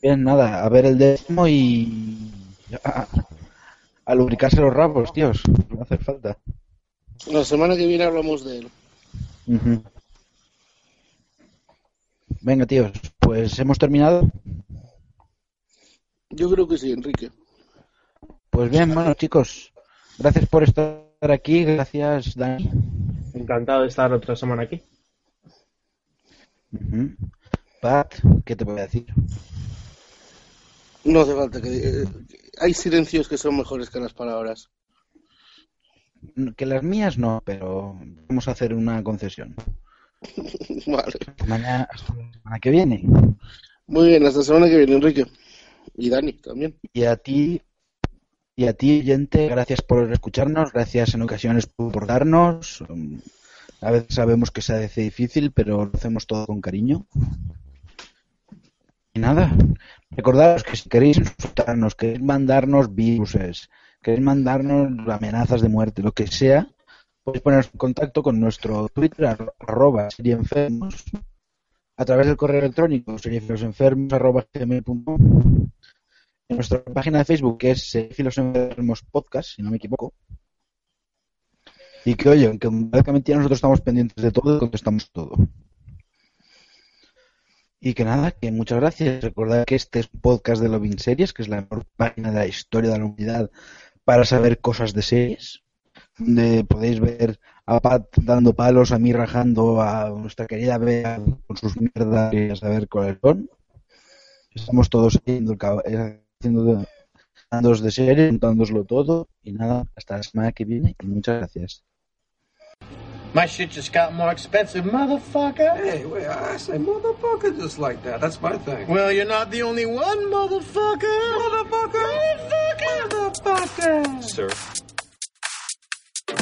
E: Bien, nada, a ver el décimo y... A, a lubricarse los rabos, tíos. No hacer falta.
F: La semana que viene hablamos de él.
E: Venga, tíos, pues hemos terminado.
F: Yo creo que sí, Enrique.
E: Pues bien, bueno, chicos, gracias por estar aquí, gracias, Dani.
G: Encantado de estar otra semana aquí.
E: Pat, ¿qué te voy a decir?
F: No hace falta que... eh, hay silencios que son mejores que las palabras.
E: Que las mías no, pero vamos a hacer una concesión.
F: vale.
E: Mañana, hasta la semana que viene.
F: Muy bien, hasta la semana que viene, Enrique. Y Dani también.
E: Y a ti, y a ti, oyente, gracias por escucharnos, gracias en ocasiones por darnos. Um, A veces sabemos que se hace difícil, pero lo hacemos todo con cariño. Y nada, recordaros que si queréis insultarnos, queréis mandarnos viruses, queréis mandarnos amenazas de muerte, lo que sea, podéis poneros en contacto con nuestro Twitter, ar- arroba serienfermos, a través del correo electrónico seriefilosenfermos en nuestra página de Facebook que es Seriéfilos Enfermos Podcast, si no me equivoco. Y que oye, aunque mentira, nosotros estamos pendientes de todo y contestamos todo. Y que nada, que muchas gracias. Recordad que este es un podcast de Loving Series, que es la mejor página de la historia de la humanidad para saber cosas de series. Donde podéis ver a Pat dando palos, a mí rajando, a nuestra querida Bea con sus mierdas y a saber cuáles son. Estamos todos haciendo, eh, haciendo de, dándoos de serie, contándoslo todo. Y nada, hasta la semana que viene y muchas gracias.
A: My shit just got more expensive, motherfucker.
B: Hey, wait, I say motherfucker just like that. That's my thing.
A: Well, you're not the only one, motherfucker. Motherfucker. Motherfucker. Motherfucker.
I: Sir.
D: It's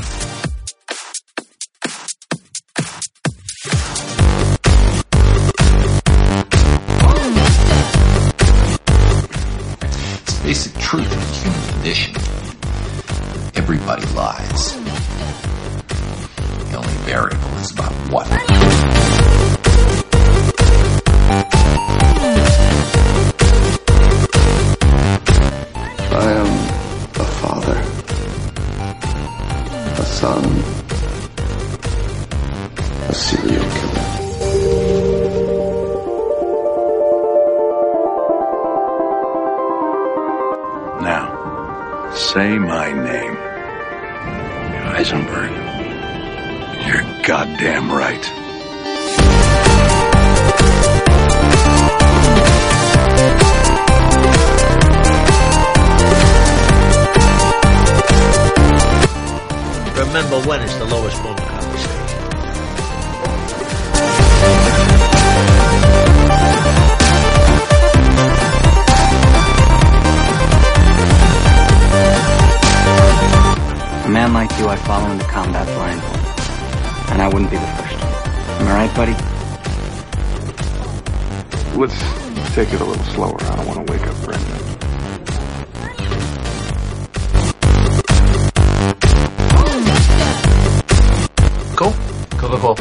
D: basic truth in the human condition. Everybody lies. The only variable is about what.
J: A son, Let's take it a little slower. I don't want to wake up Brendan.
K: Cool. Cool, cool, cool.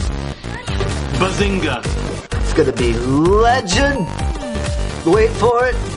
K: Bazinga!
L: It's gonna be legend. Wait for it.